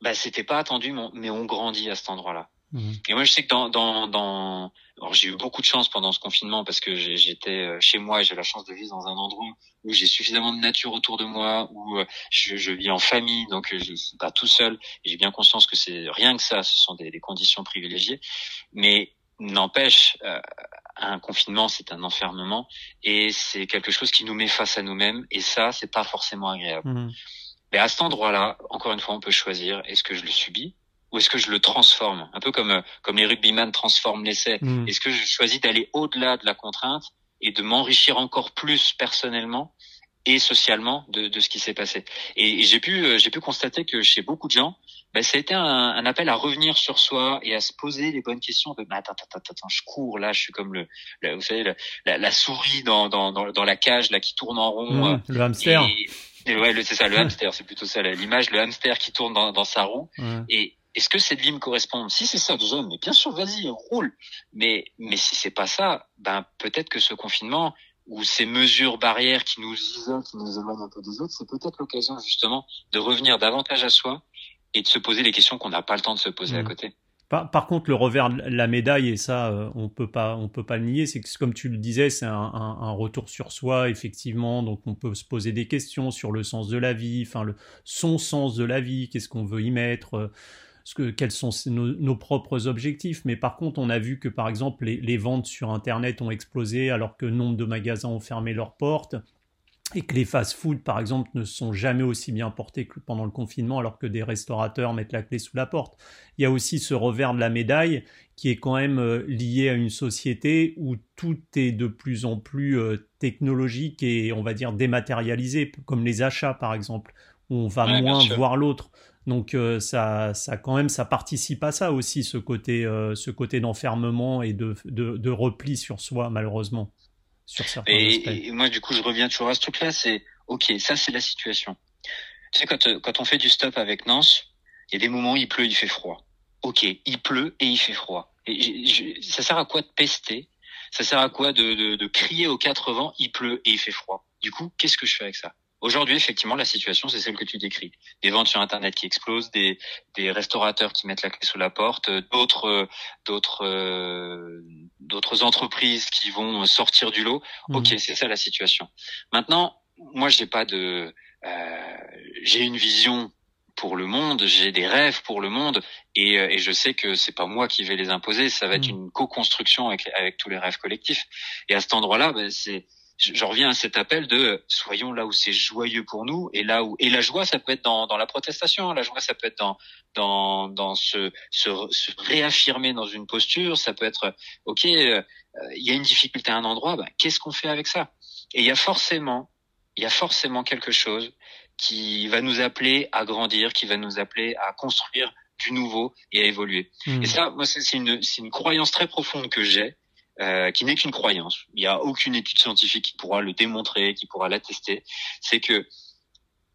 bah, c'était pas attendu, mais on grandit à cet endroit-là. Mmh. Et moi, je sais que dans, dans, dans... j'ai eu beaucoup de chance pendant ce confinement parce que j'étais euh, chez moi et j'ai la chance de vivre dans un endroit où j'ai suffisamment de nature autour de moi, où euh, je, je vis en famille, donc euh, je suis pas tout seul. Et j'ai bien conscience que c'est rien que ça, ce sont des, des conditions privilégiées. Mais n'empêche, un confinement, c'est un enfermement et c'est quelque chose qui nous met face à nous-mêmes. Et ça, c'est pas forcément agréable. Mmh. Mais à cet endroit-là, encore une fois, on peut choisir est-ce que je le subis ou est-ce que je le transforme? Un peu comme euh, comme les rugbyman transforment l'essai. Mm. Est-ce que je choisis d'aller au-delà de la contrainte et de m'enrichir encore plus personnellement et socialement de, de ce qui s'est passé? Et, j'ai pu euh, j'ai pu constater que chez beaucoup de gens, ben, ça a été un, un, appel à revenir sur soi et à se poser les bonnes questions de bah, attends, attends, attends, je cours là, je suis comme le, vous savez la, la, souris dans, dans, dans, dans, la cage là qui tourne en rond. Mm, euh, le hamster. Et, ouais, c'est ça, le hamster, c'est plutôt ça l'image, le hamster qui tourne dans, dans sa roue. Et est-ce que cette vie me correspond? Si c'est ça déjà, mais bien sûr, vas-y, roule. Mais mais si c'est pas ça, ben peut-être que ce confinement ou ces mesures barrières qui nous isolent, qui nous éloignent un peu des autres, c'est peut-être l'occasion justement de revenir davantage à soi et de se poser les questions qu'on n'a pas le temps de se poser à mmh. côté. Par, contre, le revers de la médaille, et ça, euh, on peut pas, on peut pas le nier, c'est que comme tu le disais, c'est un, retour sur soi, effectivement. Donc, on peut se poser des questions sur le sens de la vie, enfin, le, son sens de la vie, qu'est-ce qu'on veut y mettre, euh, ce que, quels sont nos, propres objectifs. Mais par contre, on a vu que, par exemple, les, les ventes sur Internet ont explosé alors que nombre de magasins ont fermé leurs portes et que les fast-food, par exemple, ne sont jamais aussi bien portés que pendant le confinement, alors que des restaurateurs mettent la clé sous la porte. Il y a aussi ce revers de la médaille qui est quand même euh, lié à une société où tout est de plus en plus euh, technologique et, on va dire, dématérialisé, comme les achats, par exemple, où on va moins voir l'autre. Donc euh, ça, ça quand même, ça participe à ça aussi, ce côté, ce côté d'enfermement et de, de, de repli sur soi, malheureusement et, moi, du coup, je reviens toujours à ce truc-là, c'est ok, ça c'est la situation. Tu sais, quand, quand on fait du stop avec Nance, il y a des moments où il pleut, il fait froid. Ok, il pleut et il fait froid. Et ça sert à quoi de pester? Ça sert à quoi de, de, de crier aux quatre vents, il pleut et il fait froid? Du coup, qu'est-ce que je fais avec ça? Aujourd'hui, effectivement, la situation, c'est celle que tu décris. Des ventes sur Internet qui explosent, des, des restaurateurs qui mettent la clé sous la porte, d'autres, d'autres, euh, d'autres entreprises qui vont sortir du lot. Mmh. Ok, c'est ça la situation. Maintenant, moi, j'ai pas de, euh, j'ai une vision pour le monde, j'ai des rêves pour le monde, et, euh, et je sais que c'est pas moi qui vais les imposer. Ça va être mmh. une co-construction avec, avec tous les rêves collectifs. Et à cet endroit-là, ben, c'est je, reviens à cet appel de soyons là où c'est joyeux pour nous et là où et la joie ça peut être dans, dans la protestation la joie ça peut être dans dans dans se, se, réaffirmer dans une posture ça peut être ok euh, il y a une difficulté à un endroit bah, qu'est-ce qu'on fait avec ça? Et il y a forcément il y a forcément quelque chose qui va nous appeler à grandir qui va nous appeler à construire du nouveau et à évoluer. Mmh. et ça moi c'est une c'est une croyance très profonde que j'ai euh, qui n'est qu'une croyance. Il n'y a aucune étude scientifique qui pourra le démontrer, qui pourra l'attester. C'est que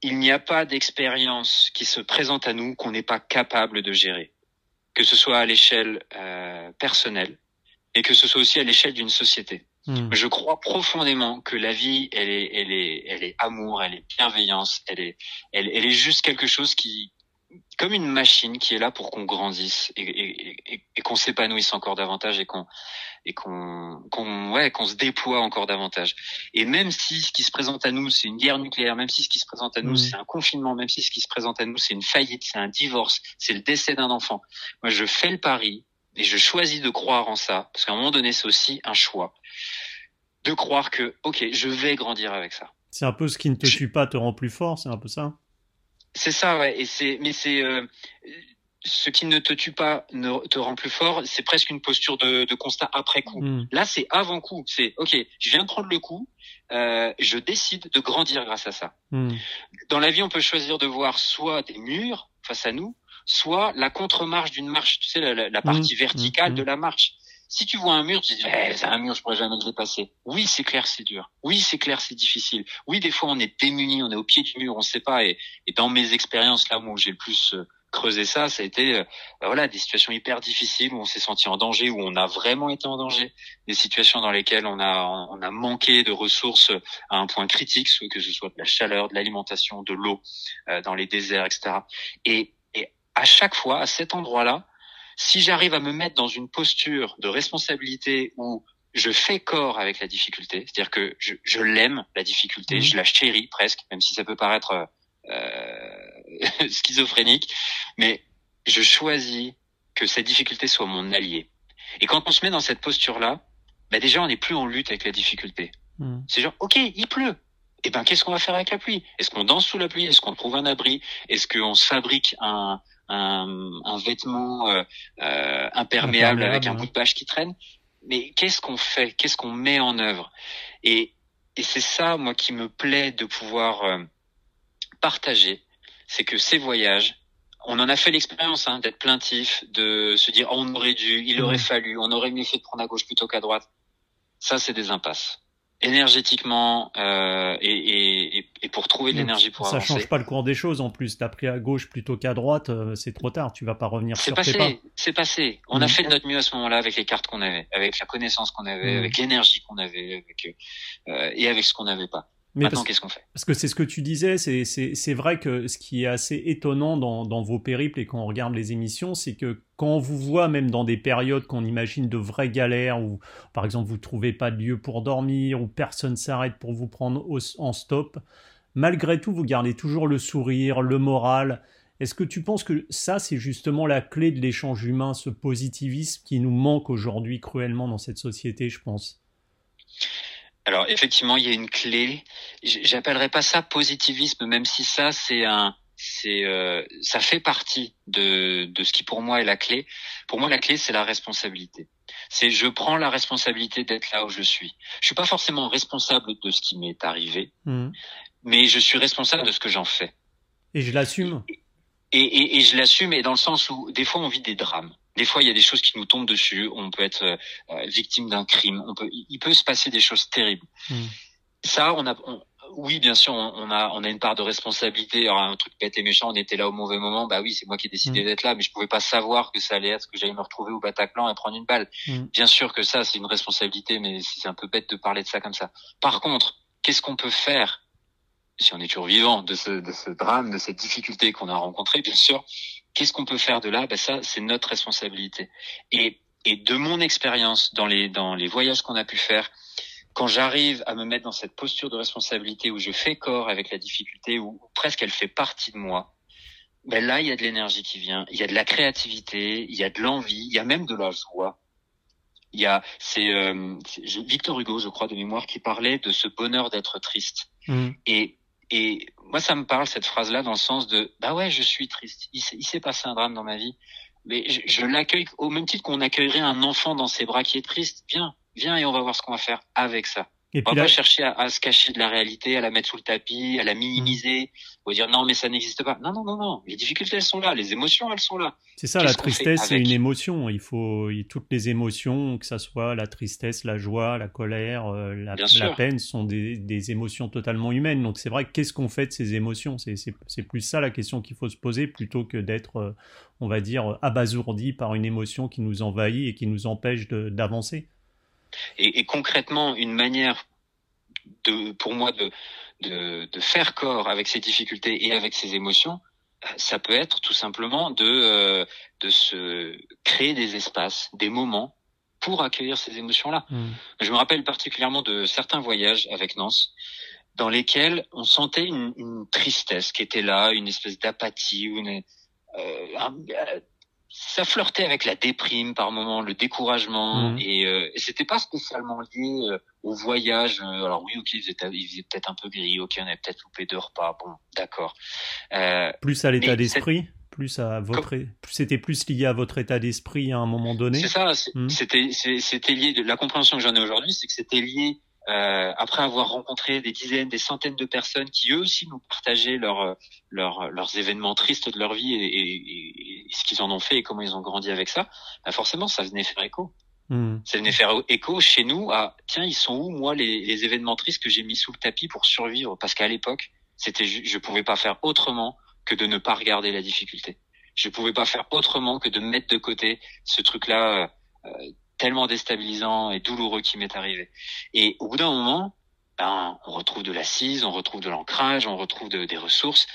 il n'y a pas d'expérience qui se présente à nous qu'on n'est pas capable de gérer, que ce soit à l'échelle euh, personnelle et que ce soit aussi à l'échelle d'une société. Hmm. Je crois profondément que la vie, elle est, elle est, elle est amour, elle est bienveillance, elle est, elle, elle est juste quelque chose qui, comme une machine qui est là pour qu'on grandisse et, et, et, et qu'on s'épanouisse encore davantage et qu'on et qu'on qu'on ouais qu'on se déploie encore davantage. Et même si ce qui se présente à nous c'est une guerre nucléaire, même si ce qui se présente à nous c'est un confinement, même si ce qui se présente à nous c'est une faillite, c'est un divorce, c'est le décès d'un enfant, moi je fais le pari et je choisis de croire en ça parce qu'à un moment donné c'est aussi un choix de croire que ok je vais grandir avec ça. C'est un peu ce qui ne te tue pas te rend plus fort, c'est un peu ça? C'est ça, ouais. Et c'est, mais c'est, euh, ce qui ne te tue pas ne te rend plus fort, c'est presque une posture de, de constat après coup. Hmm. Là, c'est avant coup. C'est ok, je viens de prendre le coup, euh, je décide de grandir grâce à ça. Hmm. Dans la vie, on peut choisir de voir soit des murs face à nous, soit la contre-marche d'une marche. Tu sais, la, la partie hmm. verticale de la marche. Si tu vois un mur, tu te dis eh, c'est un mur, je pourrais jamais le dépasser. Oui, c'est clair, c'est dur. Oui, c'est clair, c'est difficile. Oui, des fois, on est démuni, on est au pied du mur, on sait pas. Et, et dans mes expériences là, où j'ai le plus euh, creuser ça, ça a été euh, bah voilà des situations hyper difficiles où on s'est senti en danger, où on a vraiment été en danger, des situations dans lesquelles on a on a manqué de ressources à un point critique, que ce soit de la chaleur, de l'alimentation, de l'eau, euh, dans les déserts, etc. Et, et à chaque fois, à cet endroit-là, si j'arrive à me mettre dans une posture de responsabilité où je fais corps avec la difficulté, c'est-à-dire que je, je l'aime la difficulté, mmh. je la chéris presque, même si ça peut paraître euh, schizophrénique, mais je choisis que cette difficulté soit mon allié. Et quand on se met dans cette posture-là, bah déjà on n'est plus en lutte avec la difficulté. Hmm. C'est genre, ok, il pleut. Et eh ben qu'est-ce qu'on va faire avec la pluie? Est-ce qu'on danse sous la pluie? Est-ce qu'on trouve un abri? Est-ce qu'on se fabrique un, un, un vêtement euh, euh, imperméable, avec un bout de page qui traîne. Mais qu'est-ce qu'on fait? Qu'est-ce qu'on met en œuvre? Et, et c'est ça, moi, qui me plaît de pouvoir euh, partager. C'est que ces voyages, on en a fait l'expérience hein, d'être plaintif, de se dire oh, on aurait dû, il aurait fallu, on aurait mieux fait de prendre à gauche plutôt qu'à droite. Ça, c'est des impasses. Énergétiquement euh, et, et, et pour trouver de l'énergie pour ça avancer. Ça change pas le cours des choses en plus. T'as pris à gauche plutôt qu'à droite, euh, c'est trop tard. Tu vas pas revenir sur passé, tes pas. C'est passé. On a mm. fait de notre mieux à ce moment-là avec les cartes qu'on avait, avec la connaissance qu'on avait, mm. avec l'énergie qu'on avait, avec, euh, et avec ce qu'on n'avait pas. Mais Maintenant, qu'est-ce qu'on fait? Parce que c'est ce que tu disais, c'est vrai que ce qui est assez étonnant dans, dans vos périples et quand on regarde les émissions, c'est que quand on vous voit même dans des périodes qu'on imagine de vraies galères, où par exemple vous trouvez pas de lieu pour dormir, ou personne s'arrête pour vous prendre en stop, malgré tout vous gardez toujours le sourire, le moral. Est-ce que tu penses que ça, c'est justement la clé de l'échange humain, ce positivisme qui nous manque aujourd'hui cruellement dans cette société, je pense? Alors effectivement, il y a une clé. J'appellerais pas ça positivisme, même si ça c'est un, c'est, euh, ça fait partie de de ce qui pour moi est la clé. Pour moi, la clé c'est la responsabilité. C'est je prends la responsabilité d'être là où je suis. Je suis pas forcément responsable de ce qui m'est arrivé, mmh. Mais je suis responsable de ce que j'en fais. Et je l'assume. Et, et, et, je l'assume, et dans le sens où des fois on vit des drames. Des fois, il y a des choses qui nous tombent dessus. On peut être euh, victime d'un crime. On peut, il peut se passer des choses terribles. Hmm. Ça, on a, oui, bien sûr, on a, on a une part de responsabilité. Alors, un truc bête et méchant, on était là au mauvais moment. Bah oui, c'est moi qui ai décidé hmm. d'être là, mais je pouvais pas savoir que ça allait être, que j'allais me retrouver au Bataclan et prendre une balle. Hmm. Bien sûr que ça, c'est une responsabilité, mais c'est un peu bête de parler de ça comme ça. Par contre, qu'est-ce qu'on peut faire si on est toujours vivant de ce, de ce drame, de cette difficulté qu'on a rencontrée, bien sûr, Qu'est-ce qu'on peut faire de là? Ben Ça, c'est notre responsabilité. Et, et de mon expérience dans les, dans les voyages qu'on a pu faire, quand j'arrive à me mettre dans cette posture de responsabilité où je fais corps avec la difficulté, où, presque elle fait partie de moi, ben là, il y a de l'énergie qui vient, il y a de la créativité, il y a de l'envie, il y a même de la joie. Il y a, c'est euh, Victor Hugo, je crois, de mémoire, qui parlait de ce bonheur d'être triste. Mmh. Et et moi, ça me parle cette phrase-là dans le sens de bah ouais, je suis triste. Il s'est passé un drame dans ma vie, mais je, je l'accueille au même titre qu'on accueillerait un enfant dans ses bras qui est triste. Viens, viens et on va voir ce qu'on va faire avec ça. Et on va pas chercher à, à, se cacher de la réalité, à la mettre sous le tapis, à la minimiser, ou dire non mais ça n'existe pas. Non non non non, les difficultés elles sont là, les émotions elles sont là. C'est ça, la tristesse c'est une émotion. Il faut toutes les émotions, que ça soit la tristesse, la joie, la colère, euh, la, la peine, sont des, des, émotions totalement humaines. Donc c'est vrai, qu'est-ce qu'on fait de ces émotions? C'est plus ça la question qu'il faut se poser plutôt que d'être, euh, on va dire, abasourdi par une émotion qui nous envahit et qui nous empêche d'avancer. Et, et, concrètement, une manière de, pour moi de, de, de, faire corps avec ces difficultés et avec ces émotions, ça peut être tout simplement de, euh, de se créer des espaces, des moments pour accueillir ces émotions-là. Mmh. Je me rappelle particulièrement de certains voyages avec Nance dans lesquels on sentait une, une tristesse qui était là, une espèce d'apathie, une, euh, un, ça flirtait avec la déprime par moment, le découragement, mmh. et, euh, et c'était pas spécialement lié euh, au voyage. Euh, alors oui, ok, il faisait, peut-être un peu gris, ok, on avait peut-être loupé deux repas, bon, d'accord. Euh, plus à l'état d'esprit, plus à votre, c'était plus lié à votre état d'esprit à un moment donné. C'est ça, mmh. c'était, c'était lié. La compréhension que j'en ai aujourd'hui, c'est que c'était lié euh, après avoir rencontré des dizaines, des centaines de personnes qui eux aussi nous partageaient leur, leur, leurs événements tristes de leur vie et, et, et ce qu'ils en ont fait et comment ils ont grandi avec ça, bah forcément ça venait faire écho. Hmm. Ça venait faire écho chez nous à tiens ils sont où moi les, les événements tristes que j'ai mis sous le tapis pour survivre? Parce qu'à l'époque c'était je pouvais pas faire autrement que de ne pas regarder la difficulté. Je pouvais pas faire autrement que de mettre de côté ce truc là euh, tellement déstabilisant et douloureux qui m'est arrivé. Et au bout d'un moment, ben, on retrouve de l'assise, on retrouve de l'ancrage, on retrouve de, des ressources,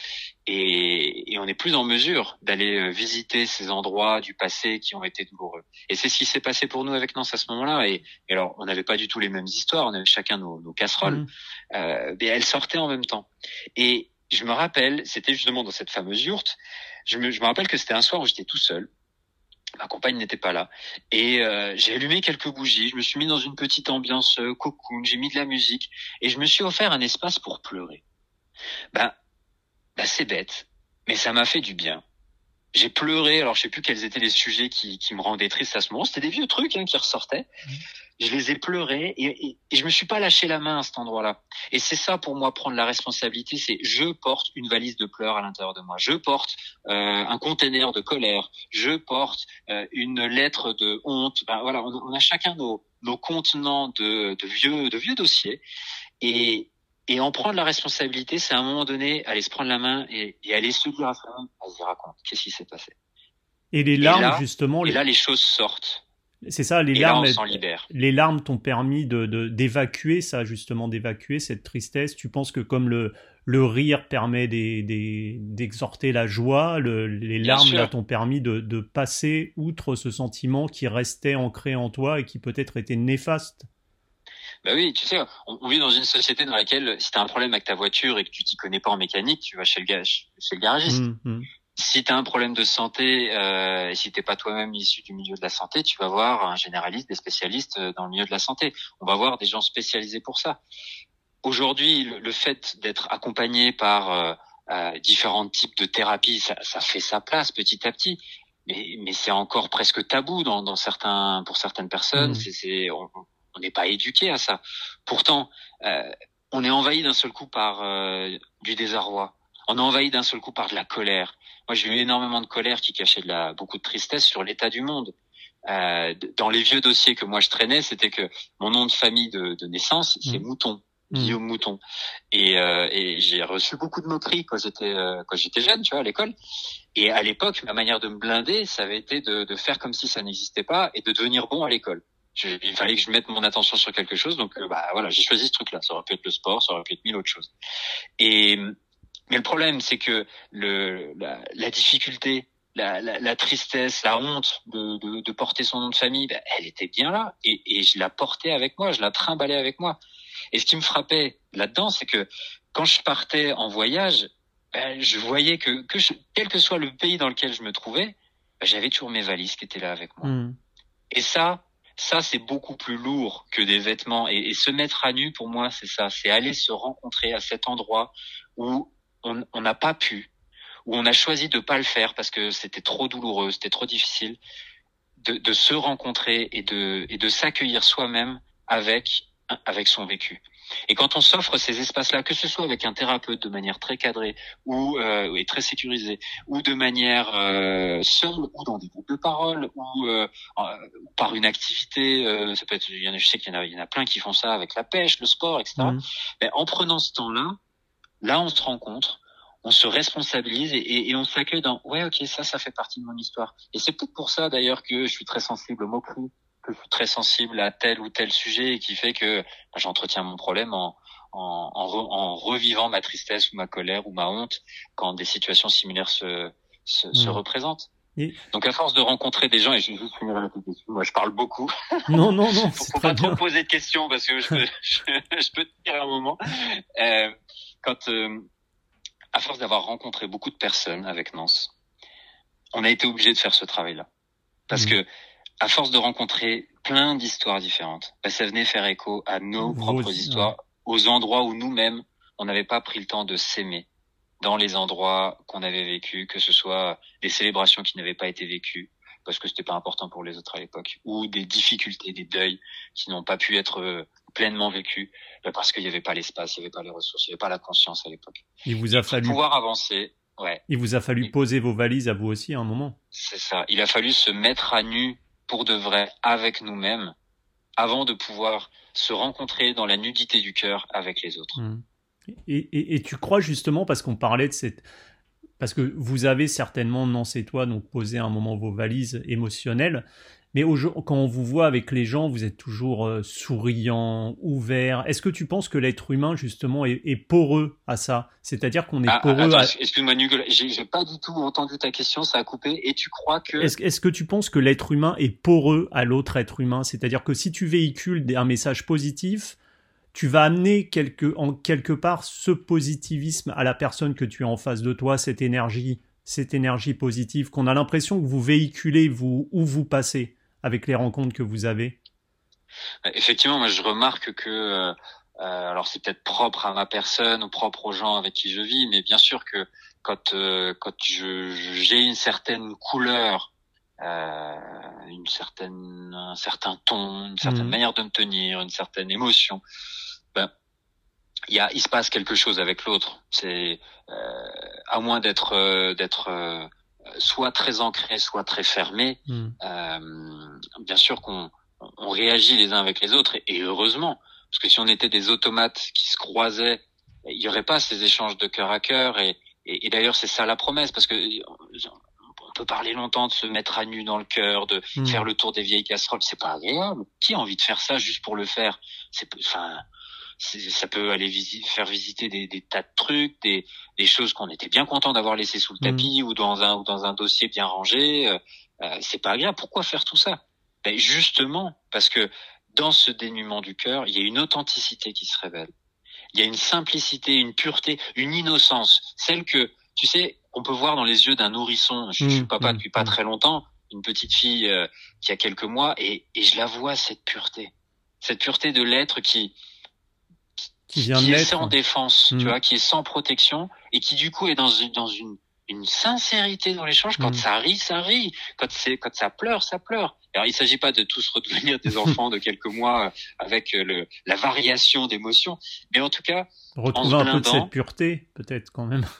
et, et, on est plus en mesure d'aller euh, visiter ces endroits du passé qui ont été douloureux. Et c'est ce qui s'est passé pour nous avec Nance à ce moment-là. Et, alors, on n'avait pas du tout les mêmes histoires, on avait chacun nos, nos casseroles, mmh. euh, mais elles sortaient en même temps. Et je me rappelle, c'était justement dans cette fameuse yourte, je me, je me rappelle que c'était un soir où j'étais tout seul, Ma compagne n'était pas là. Et euh, j'ai allumé quelques bougies, je me suis mis dans une petite ambiance euh, cocoon, j'ai mis de la musique et je me suis offert un espace pour pleurer. Ben, ben c'est bête, mais ça m'a fait du bien. J'ai pleuré, alors je sais plus quels étaient les sujets qui, qui me rendaient triste à ce moment. C'était des vieux trucs hein, qui ressortaient. Mmh je les ai pleurés et, et, et, je me suis pas lâché la main à cet endroit-là. Et c'est ça pour moi prendre la responsabilité, c'est je porte une valise de pleurs à l'intérieur de moi, je porte euh, un conteneur de colère, je porte euh, une lettre de honte. Ben, voilà, on, on, a chacun nos, nos contenants de, de vieux de vieux dossiers et et en prendre la responsabilité, c'est à un moment donné aller se prendre la main et, et aller se dire à soi-même, vas-y raconte, qu'est-ce qui s'est passé? Et les larmes, justement. Et là, les choses sortent. C'est ça, les larmes. Les larmes t'ont permis de d'évacuer ça, justement, d'évacuer cette tristesse. Tu penses que comme le le rire permet d'exhorter la joie, les larmes t'ont permis de, de passer outre ce sentiment qui restait ancré en toi et qui peut-être était néfaste? Bah oui, tu sais, on, vit dans une société dans laquelle si tu as un problème avec ta voiture et que tu t'y connais pas en mécanique, tu vas chez le, chez le garagiste. Mmh, mmh. Si tu as un problème de santé euh, et si t'es pas toi-même issu du milieu de la santé, tu vas voir un généraliste, des spécialistes euh, dans le milieu de la santé. On va voir des gens spécialisés pour ça. Aujourd'hui, le, fait d'être accompagné par euh, euh, différents types de thérapies, ça, ça, fait sa place petit à petit. Mais, mais c'est encore presque tabou dans, dans certains, pour certaines personnes. Mmh. C'est, on n'est pas éduqué à ça. Pourtant, euh, on est envahi d'un seul coup par euh, du désarroi. On est envahi d'un seul coup par de la colère. Moi, j'ai eu énormément de colère qui cachait de la, beaucoup de tristesse sur l'état du monde. Euh, dans les vieux dossiers que moi je traînais, c'était que mon nom de famille de, de naissance, c'est mmh. Mouton. Mm. Guillaume Mouton. Et, euh, et j'ai reçu beaucoup de moqueries quand j'étais euh, quand j'étais jeune, tu vois, à l'école. Et à l'époque, ma manière de me blinder, ça avait été de, de faire comme si ça n'existait pas et de devenir bon à l'école. il fallait que je mette mon attention sur quelque chose, donc euh, bah voilà, j'ai choisi ce truc-là. Ça aurait pu être le sport, ça aurait pu être mille autres choses. Et mais le problème, c'est que le la, la difficulté, la, la, la, tristesse, la honte de, de, de, porter son nom de famille, bah, elle était bien là et, et je la portais avec moi, je la trimballais avec moi. Et ce qui me frappait là-dedans, c'est que quand je partais en voyage, ben, je voyais que, que quel que soit le pays dans lequel je me trouvais, ben, j'avais toujours mes valises qui étaient là avec moi. Hmm. Et ça, ça c'est beaucoup plus lourd que des vêtements. Et, se mettre à nu, pour moi, c'est ça, c'est aller se rencontrer à cet endroit où on n'a pas pu, où on a choisi de pas le faire parce que c'était trop douloureux, c'était trop difficile, de, de se rencontrer et de, et de s'accueillir soi-même avec avec son vécu. Et quand on s'offre ces espaces-là, que ce soit avec un thérapeute de manière très cadrée ou euh, et très sécurisée, ou de manière euh, seule, ou dans des groupes de parole, ou euh, par une activité, euh, ça peut être, il y en a, je sais qu'il y en a, il y en a plein qui font ça avec la pêche, le sport, etc. Mmh. Mais en prenant ce temps-là, là on se rencontre, on se responsabilise et, et, on s'accueille dans ouais ok ça ça fait partie de mon histoire. Et c'est peut-être pour ça d'ailleurs que je suis très sensible au mot cru que je suis très sensible à tel ou tel sujet et qui fait que bah, j'entretiens mon problème en, en, en, revivant ma tristesse ou ma colère ou ma honte quand des situations similaires se, se, se représentent. Donc à force de rencontrer des gens, et je vais juste finir la question, moi je parle beaucoup. Non, non, non. faut, pas trop poser de questions parce que je peux, je, je peux te dire un moment. Euh, quand, euh, à force d'avoir rencontré beaucoup de personnes avec Nance, on a été obligé de faire ce travail-là. Parce mmh. que à force de rencontrer plein d'histoires différentes, bah, ça venait faire écho à nos propres histoires, aux endroits où nous-mêmes, on n'avait pas pris le temps de s'aimer dans les endroits qu'on avait vécus, que ce soit des célébrations qui n'avaient pas été vécues parce que c'était pas important pour les autres à l'époque, ou des difficultés, des deuils qui n'ont pas pu être euh, pleinement vécus bah, parce qu'il n'y avait pas l'espace, il n'y avait pas les ressources, il n'y avait pas la conscience à l'époque. Il vous a fallu pouvoir avancer. Ouais. Il vous a fallu poser vos valises à vous aussi à un moment. C'est ça. Il a fallu se mettre à nu pour de vrai avec nous-mêmes avant de pouvoir se rencontrer dans la nudité du cœur avec les autres. Mmh. Et, tu crois justement, parce qu'on parlait de cette... Parce que vous avez certainement, non c'est toi, donc posé un moment vos valises émotionnelles, mais quand on vous voit avec les gens, vous êtes toujours euh, souriant, ouvert. Est-ce que tu penses que l'être humain, justement, est, poreux à ça? C'est-à-dire qu'on est ah, poreux à... Excuse-moi, Nicolas, j'ai pas du tout entendu ta question, ça a coupé. Et tu crois que... Est-ce que tu penses que l'être humain est poreux à l'autre être humain? C'est-à-dire que si tu véhicules un message positif, tu vas amener quelque, en quelque part ce positivisme à la personne que tu as en face de toi, cette énergie, cette énergie positive qu'on a l'impression que vous véhiculez vous où vous passez avec les rencontres que vous avez Effectivement, moi je remarque que euh, euh, alors c'est peut-être propre à ma personne ou propre aux gens avec qui je vis, mais bien sûr que quand euh, quand je j'ai une certaine couleur, euh, une certaine un certain ton, une certaine mmh. manière de me tenir, une certaine émotion, ben il y a il se passe quelque chose avec l'autre. C'est euh, à moins d'être d'être soit très ancré, soit très fermé, hmm. euh, bien sûr qu'on on réagit les uns avec les autres, et, heureusement, parce que si on était des automates qui se croisaient il y aurait pas ces échanges de cœur à cœur et, et, d'ailleurs c'est ça la promesse parce que on peut parler longtemps de se mettre à nu dans le cœur, de hmm. faire le tour des vieilles casseroles, c'est pas agréable. Qui a envie de faire ça juste pour le faire? C'est enfin ça peut aller faire visiter des, des, tas de trucs, des, des choses qu'on était bien content d'avoir laissé sous le hmm. tapis ou dans un ou dans un dossier bien rangé. Euh, euh, c'est pas agréable. Pourquoi faire tout ça? Ben Justement parce que dans ce dénuement du cœur, il y a une authenticité qui se révèle. Il y a une simplicité, une pureté, une innocence, celle que tu sais, on peut voir dans les yeux d'un nourrisson. Je, suis mmh, papa mmh, depuis pas mmh. très longtemps, une petite fille euh, qui a quelques mois, et, et je la vois cette pureté, cette pureté de l'être qui qui, vient qui est sans défense, tu vois, qui est sans protection et qui du coup est dans une dans une une sincérité dans l'échange. Quand ça rit, ça rit. Quand c'est quand ça pleure, ça pleure. Alors il s'agit pas de tous redevenir des enfants de quelques mois euh, avec euh, le la variation d'émotions, mais en tout cas retrouver un peu de cette pureté, peut-être quand même.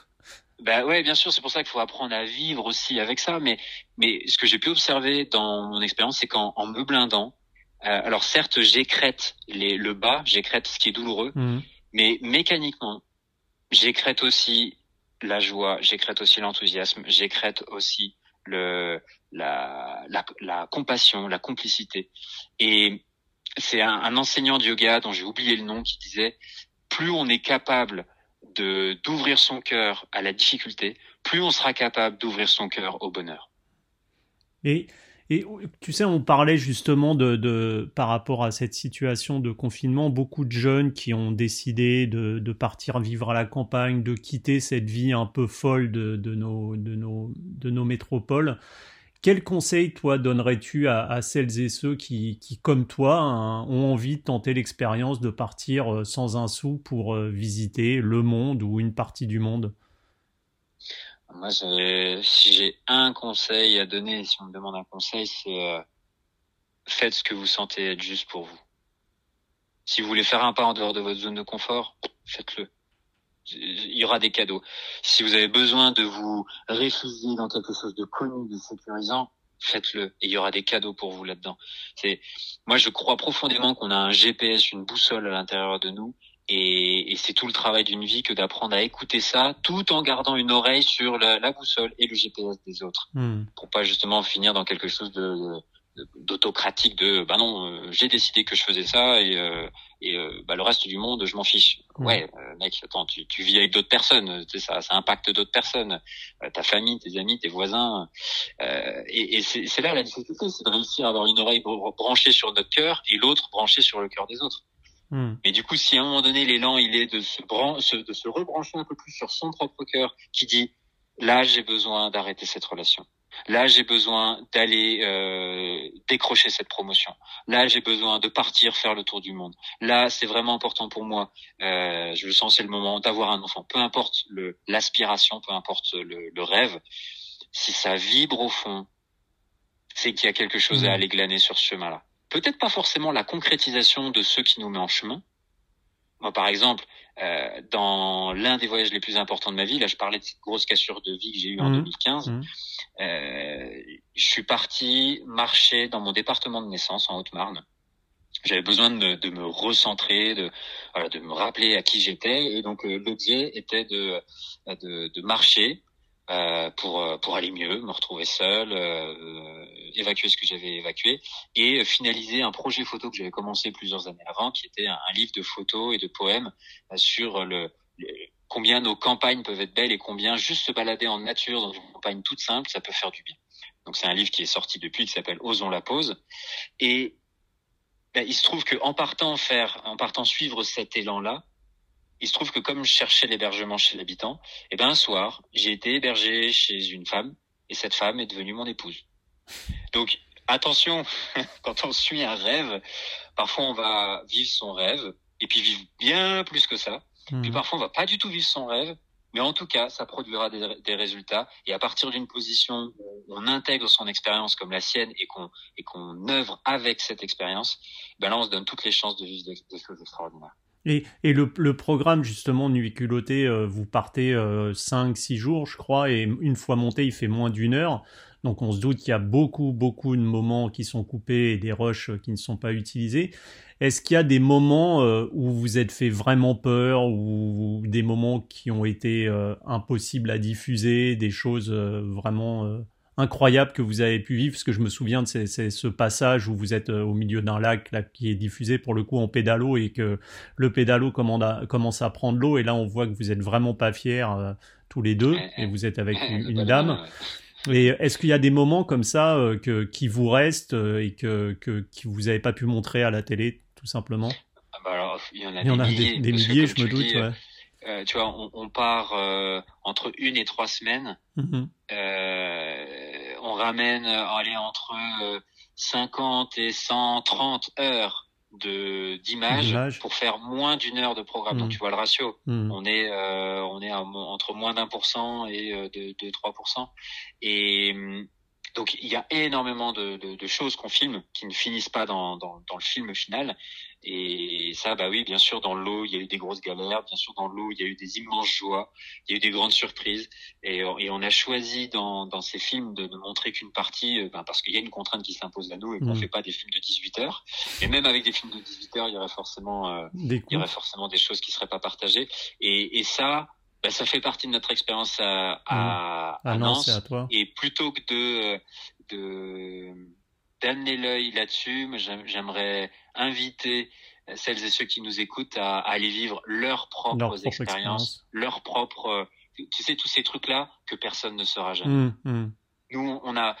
Bah ouais, bien sûr, c'est pour ça qu'il faut apprendre à vivre aussi avec ça. Mais mais ce que j'ai pu observer dans mon expérience, c'est qu'en en me blindant, alors certes, j'écrète les le bas, j'écrète ce qui est douloureux, mmh. mais mécaniquement, j'écrète aussi la joie, j'écrète aussi l'enthousiasme, j'écrète aussi le la, la, la compassion, la complicité. Et c'est un, un enseignant de yoga dont j'ai oublié le nom qui disait plus on est capable de d'ouvrir son cœur à la difficulté, plus on sera capable d'ouvrir son cœur au bonheur. Et, et tu sais, on parlait justement de, par rapport à cette situation de confinement, beaucoup de jeunes qui ont décidé de, partir vivre à la campagne, de quitter cette vie un peu folle de, nos, métropoles. Quel conseil, toi, donnerais-tu à, celles et ceux qui, qui comme toi, hein, ont envie de tenter l'expérience de partir euh, sans un sou pour euh, visiter le monde ou une partie du monde? Moi, si j'ai un conseil à donner, si on me demande un conseil, c'est euh, faites ce que vous sentez être juste pour vous. Si vous voulez faire un pas en dehors de votre zone de confort, faites-le il y aura des cadeaux. Si vous avez besoin de vous réfugier dans quelque chose de connu, de sécurisant, faites-le et il y aura des cadeaux pour vous là-dedans. C'est moi je crois profondément qu'on a un GPS, une boussole à l'intérieur de nous et, et c'est tout le travail d'une vie que d'apprendre à écouter ça tout en gardant une oreille sur la, la boussole et le GPS des autres. Hmm. pour pas justement finir dans quelque chose de, d'autocratique de bah non euh, j'ai décidé que je faisais ça et euh, et euh, bah le reste du monde je m'en fiche. Ouais mec attends tu, tu vis avec d'autres personnes ça ça impacte d'autres personnes. Ta famille tes amis tes voisins et, et c'est là la difficulté c'est de réussir à avoir une oreille branchée sur notre cœur et l'autre branchée sur le cœur des autres hmm. mais du coup si à un moment donné l'élan il est de se bran de se rebrancher un peu plus sur son propre cœur qui dit là j'ai besoin d'arrêter cette relation Là, j'ai besoin d'aller euh, décrocher cette promotion. Là, j'ai besoin de partir faire le tour du monde. Là, c'est vraiment important pour moi. Euh, je le sens, c'est le moment d'avoir un enfant. Peu importe le l'aspiration, peu importe le, le, rêve, si ça vibre au fond, c'est qu'il y a quelque chose à mmh. aller glaner sur ce chemin-là. Peut-être pas forcément la concrétisation de ce qui nous met en chemin. Moi, par exemple, euh, dans l'un des voyages les plus importants de ma vie, là, je parlais de cette grosse cassure de vie que j'ai eue en 2015. Mmh. Euh, je suis parti marcher dans mon département de naissance en Haute-Marne. J'avais besoin de me, de me recentrer, de, voilà, de me rappeler à qui j'étais, et donc euh, l'objet était de, de, de marcher euh, pour euh, pour aller mieux, me retrouver seul, euh, évacuer ce que j'avais évacué et finaliser un projet photo que j'avais commencé plusieurs années avant, qui était un, livre de photos et de poèmes sur le, combien nos campagnes peuvent être belles et combien juste se balader en nature dans une campagne toute simple, ça peut faire du bien. Donc c'est un livre qui est sorti depuis, qui s'appelle Osons la pause. Et ben, il se trouve que en partant faire, en partant suivre cet élan-là, il se trouve que comme je cherchais l'hébergement chez l'habitant, et eh ben un soir, j'ai été hébergé chez une femme et cette femme est devenue mon épouse. Donc attention, quand on suit un rêve, parfois on va vivre son rêve et puis vivre bien plus que ça. Puis mhm. parfois, on va pas du tout vivre son rêve, mais en tout cas, ça produira des, des résultats. Et à partir d'une position où on intègre son expérience comme la sienne et qu'on et qu'on œuvre avec cette expérience, ben là, on se donne toutes les chances de vivre des, choses extraordinaires. Et, et le, le, programme justement Nuit culottée, euh, vous partez 5-6 jours je crois, et une fois monté il fait moins d'une heure. Donc on se doute qu'il y a beaucoup, beaucoup de moments qui sont coupés et des rushs qui ne sont pas utilisés. Est-ce qu'il y a des moments euh, où vous êtes fait vraiment peur ou des moments qui ont été euh, impossibles à diffuser, des choses euh, vraiment incroyables que vous avez pu vivre Parce que je me souviens de ce passage où vous êtes au milieu d'un lac là, qui est diffusé pour le coup en pédalo et que le pédalo commence à prendre l'eau et là on voit que vous êtes vraiment pas fiers tous les deux et vous êtes avec une dame. Et est-ce qu'il y a des moments comme ça euh, que, qui vous restent euh, et que, que, vous n'avez pas pu montrer à la télé, tout simplement? Ah bah alors, Il y en a, des, milliers, des, milliers, je me doute. ouais. Euh, tu vois, on, on part entre une et trois semaines. Mm-hmm. on ramène, allez, entre 50 et 130 heures de d'images pour faire moins d'une heure de programme. Donc mmh. tu vois le ratio. Mmh. On est euh, on est entre moins d'un pour cent et euh, de, de 3%. Et donc il y a énormément de, de, de choses qu'on filme qui ne finissent pas dans, dans, dans, le film final. Et ça, bah oui, bien sûr, dans l'eau, il y a eu des grosses galères. Bien sûr, dans l'eau, il y a eu des immenses joies. Il y a eu des grandes surprises. Et, et on a choisi dans, dans ces films de ne montrer qu'une partie, euh, ben parce qu'il y a une contrainte qui s'impose à nous et qu'on ne mmh. fait pas des films de 18 heures. Et même avec des films de 18 heures, il y aurait forcément, euh, il y aurait forcément des choses qui seraient pas partagées. Et, et ça, bah, ça fait partie de notre expérience à, à, mmh. à, Nantes. à toi. Et plutôt que de de d'amener l'œil là-dessus, j'aimerais inviter celles et ceux qui nous écoutent à, aller vivre leurs propres expériences, leurs propres, tu sais, tous ces trucs-là que personne ne saura jamais. Mmh, Nous, on a,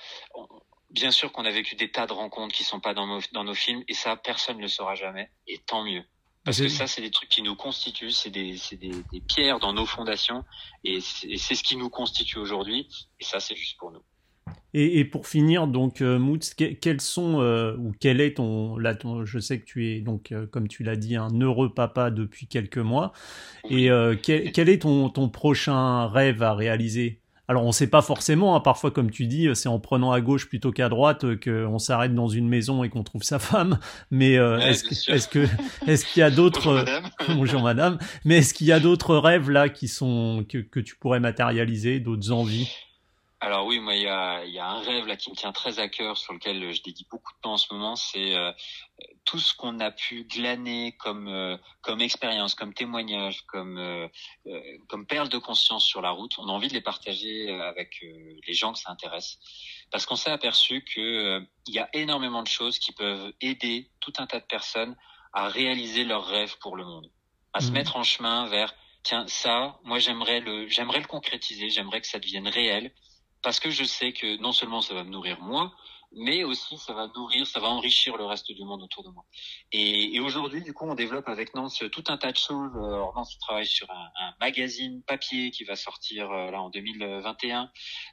bien sûr qu'on a vécu des tas de rencontres qui sont pas dans nos, dans nos films, et ça, personne ne le saura jamais, et tant mieux. Parce que ça, c'est des trucs qui nous constituent, c'est des, des, des, pierres dans nos fondations, et c'est ce qui nous constitue aujourd'hui, et ça, c'est juste pour nous. Et, et, pour finir, donc, euh, Moots, quels sont, euh, ou quel est ton, là, ton, je sais que tu es, donc, euh, comme tu l'as dit, un heureux papa depuis quelques mois, et euh, quel, quel, est ton, ton prochain rêve à réaliser? Alors on ne sait pas forcément, hein, parfois comme tu dis, c'est en prenant à gauche plutôt qu'à droite qu'on s'arrête dans une maison et qu'on trouve sa femme. Mais est-ce est que est-ce qu'il y a d'autres bonjour, madame. bonjour madame, mais est-ce qu'il y a d'autres rêves là qui sont que, que tu pourrais matérialiser, d'autres envies? Alors oui, moi il y a, y a, un rêve là qui me tient très à cœur, sur lequel je dédie beaucoup de temps en ce moment, c'est euh, tout ce qu'on a pu glaner comme euh, comme expérience, comme témoignage, comme euh, comme perles de conscience sur la route. On a envie de les partager avec les gens que ça intéresse, parce qu'on s'est aperçu que il y a énormément de choses qui peuvent aider tout un tas de personnes à réaliser leurs rêves pour le monde, à se mmh. mettre en chemin vers tiens ça, moi j'aimerais le j'aimerais le concrétiser, j'aimerais que ça devienne réel parce que je sais que non seulement ça va me nourrir moi, mais aussi ça va nourrir, ça va enrichir le reste du monde autour de moi. Et, aujourd'hui, du coup, on développe avec Nance tout un tas de choses. Alors, Nance travaille sur un, magazine papier qui va sortir euh, là en 2021.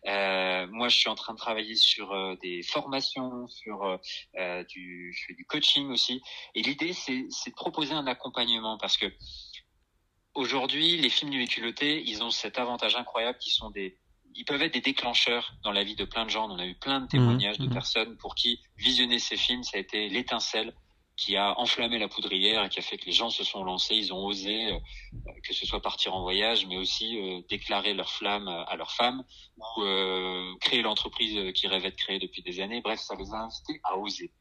Euh, moi, je suis en train de travailler sur euh, des formations, sur euh, du, coaching aussi. Et l'idée, c'est de proposer un accompagnement parce que aujourd'hui, les films du ils ont cet avantage incroyable qui sont des ils peuvent être des déclencheurs dans la vie de plein de gens. On a eu plein de témoignages de mmh, mmh. personnes pour qui visionner ces films, ça a été l'étincelle qui a enflammé la poudrière et qui a fait que les gens se sont lancés, ils ont osé, euh, que ce soit partir en voyage, mais aussi euh, déclarer leur flamme à leur femme ou euh, créer l'entreprise qu'ils rêvaient de créer depuis des années. Bref, ça les a invités à oser.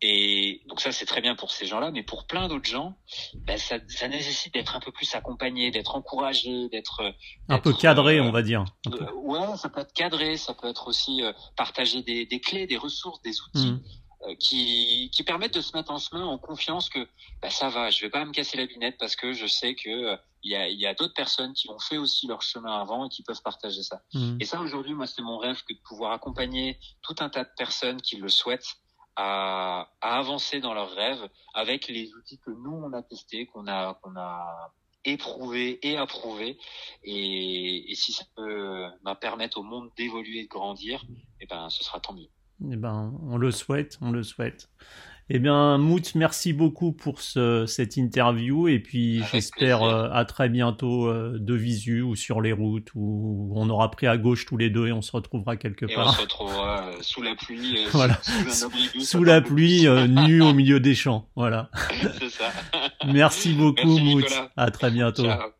Et donc ça, c'est très bien pour ces gens-là, mais pour plein d'autres gens, ben ça, ça, nécessite d'être un peu plus accompagné, d'être encouragé, d'être un peu cadré, euh, on va dire. Euh, ouais, ça peut être cadré, ça peut être aussi euh, partager des, des, clés, des ressources, des outils mmh. euh, qui, qui permettent de se mettre en chemin en confiance que ben, ça va, je vais pas me casser la binette parce que je sais que il y a, y a d'autres personnes qui ont fait aussi leur chemin avant et qui peuvent partager ça. Mmh. Et ça, aujourd'hui, moi, c'est mon rêve que de pouvoir accompagner tout un tas de personnes qui le souhaitent à, avancer dans leurs rêves avec les outils que nous on a testés, qu'on a qu'on a éprouvé et approuvé. Et, et si ça peut bah, permettre au monde d'évoluer, de grandir, et eh ben ce sera tant mieux. Eh ben on le souhaite, on le souhaite. Eh bien, Mout, merci beaucoup pour ce, cette interview et puis j'espère euh, à très bientôt euh, de visu ou sur les routes où on aura pris à gauche tous les deux et on se retrouvera quelque et part. on se retrouvera euh, sous la pluie, voilà. sous, sous la pluie, nu au milieu des champs. Voilà. C'est ça. Merci beaucoup, Merci, Mout. À très bientôt. Ciao.